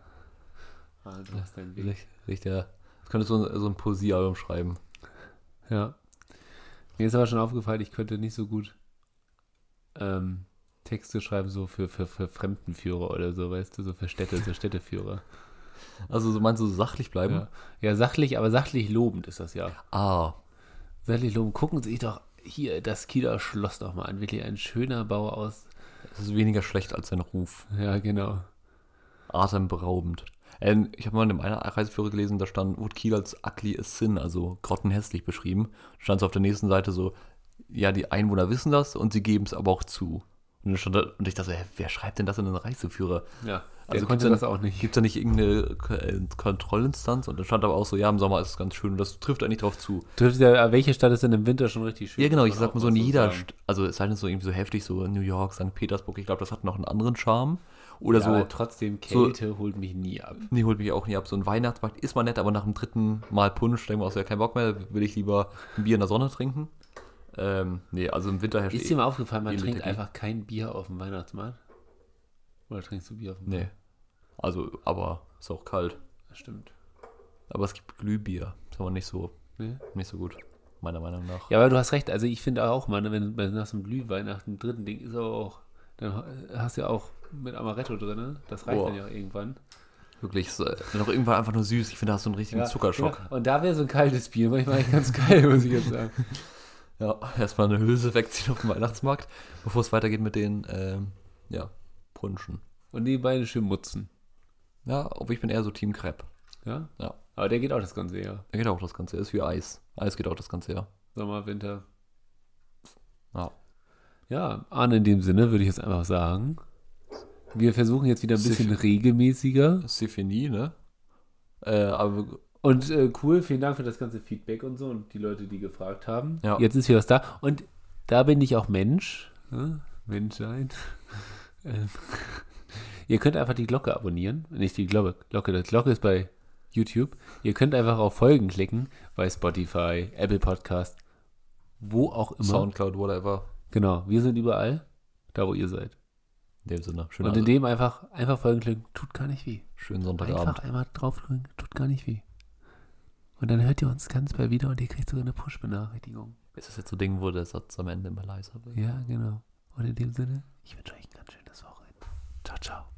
Ah, du machst deinen Weg. Richtig. ja. Das könntest du so ein, Poesiealbum schreiben. Ja. Mir ist aber schon aufgefallen, ich könnte nicht so gut ähm, Texte schreiben, so für, für, für Fremdenführer oder so, weißt du, so für Städte, so Städteführer. Also so meinst du so sachlich bleiben? Ja. ja, sachlich, aber sachlich lobend ist das ja. Ah, Sachlich lobend. Gucken Sie sich doch hier das Kieler Schloss doch mal an. Wirklich ein schöner Bau aus. das ist weniger schlecht als sein Ruf. Ja, genau. Atemberaubend. Ähm, ich habe mal in einem Reiseführer gelesen, da stand, wurde Kiel als ugly as sin, also grottenhässlich beschrieben. Stand es auf der nächsten Seite so, ja, die Einwohner wissen das und sie geben es aber auch zu. Und, stand da, und ich dachte, hä, wer schreibt denn das in einen Reiseführer? Ja, Also konnte das auch nicht. Gibt es da nicht irgendeine äh, Kontrollinstanz? Und dann stand aber auch so, ja, im Sommer ist es ganz schön und das trifft eigentlich drauf zu. Trifft ja, welche Stadt ist denn im Winter schon richtig schön? Ja, genau, ich sag mal so in jeder. St also es sei denn so irgendwie so heftig, so New York, St. Petersburg, ich glaube, das hat noch einen anderen Charme. Oder ja, so, aber trotzdem, so- Kälte holt mich nie ab. nee, holt mich auch nie ab. So ein Weihnachtsmarkt ist mal nett, aber nach dem dritten Mal Punsch denken wir auch so, ja, kein Bock mehr, will ich lieber ein Bier in der Sonne trinken. Ähm, nee, also im Winter herrscht Ist eh- dir mal aufgefallen, man Ähnliche trinkt einfach kein Bier auf dem Weihnachtsmarkt? Oder trinkst du Bier auf dem Nee. Also, aber ist auch kalt. Das stimmt. Aber es gibt Glühbier. Ist aber nicht so, Nee? nicht so gut, meiner Meinung nach. Ja, aber du hast recht. Also ich finde auch, man, wenn, wenn nach so einem Glühwein, nach dem dritten Ding ist aber auch, dann hast du ja auch mit Amaretto drin? Das reicht Boah. dann ja auch irgendwann. Wirklich, äh, noch irgendwann einfach nur süß. Ich finde, da hast du einen richtigen Zuckerschock. Ja, und da wäre so ein kaltes Bier manchmal eigentlich ganz geil, muss ich jetzt sagen. Ja, erstmal eine Hülse wegziehen auf dem Weihnachtsmarkt, bevor es weitergeht mit den, ähm, ja, Punschen. Und die beiden schön mutzen. Ja, aber ich bin eher so Team Crepe. Ja? Ja. Aber der geht auch das ganze Jahr. Da geht auch das ganze Jahr. Ist wie Eis. Eis geht auch das ganze Jahr. Sommer, Winter. Ja. Ja, Arne, in dem Sinne würde ich jetzt einfach sagen, wir versuchen jetzt wieder ein bisschen Siff- regelmäßiger. Symphony, ne? Äh, aber Und äh, cool, vielen Dank für das ganze Feedback und so und die Leute, die gefragt haben. Ja. Jetzt ist hier was da. Und da bin ich auch Mensch. Ne? Menschsein. ähm, ihr könnt einfach die Glocke abonnieren. Nicht die Glocke. Glocke. Die Glocke ist bei YouTube. Ihr könnt einfach auf Folgen klicken bei Spotify, Apple Podcast, wo auch immer. Soundcloud, whatever. Genau, wir sind überall, da wo ihr seid. In dem Sinne. Schönen, und in dem einfach, einfach Folgen klicken, tut gar nicht weh. schönen Sonntagabend. Einfach einmal draufdrücken, tut gar nicht weh. Und dann hört ihr uns ganz bald wieder und ihr kriegt sogar eine Push-Benachrichtigung. Ist das jetzt so ein Ding, wo der Satz am Ende immer leiser wird? Ja, genau. Und in dem Sinne, ich wünsche euch ein ganz schönes Wochenende. Ciao, ciao.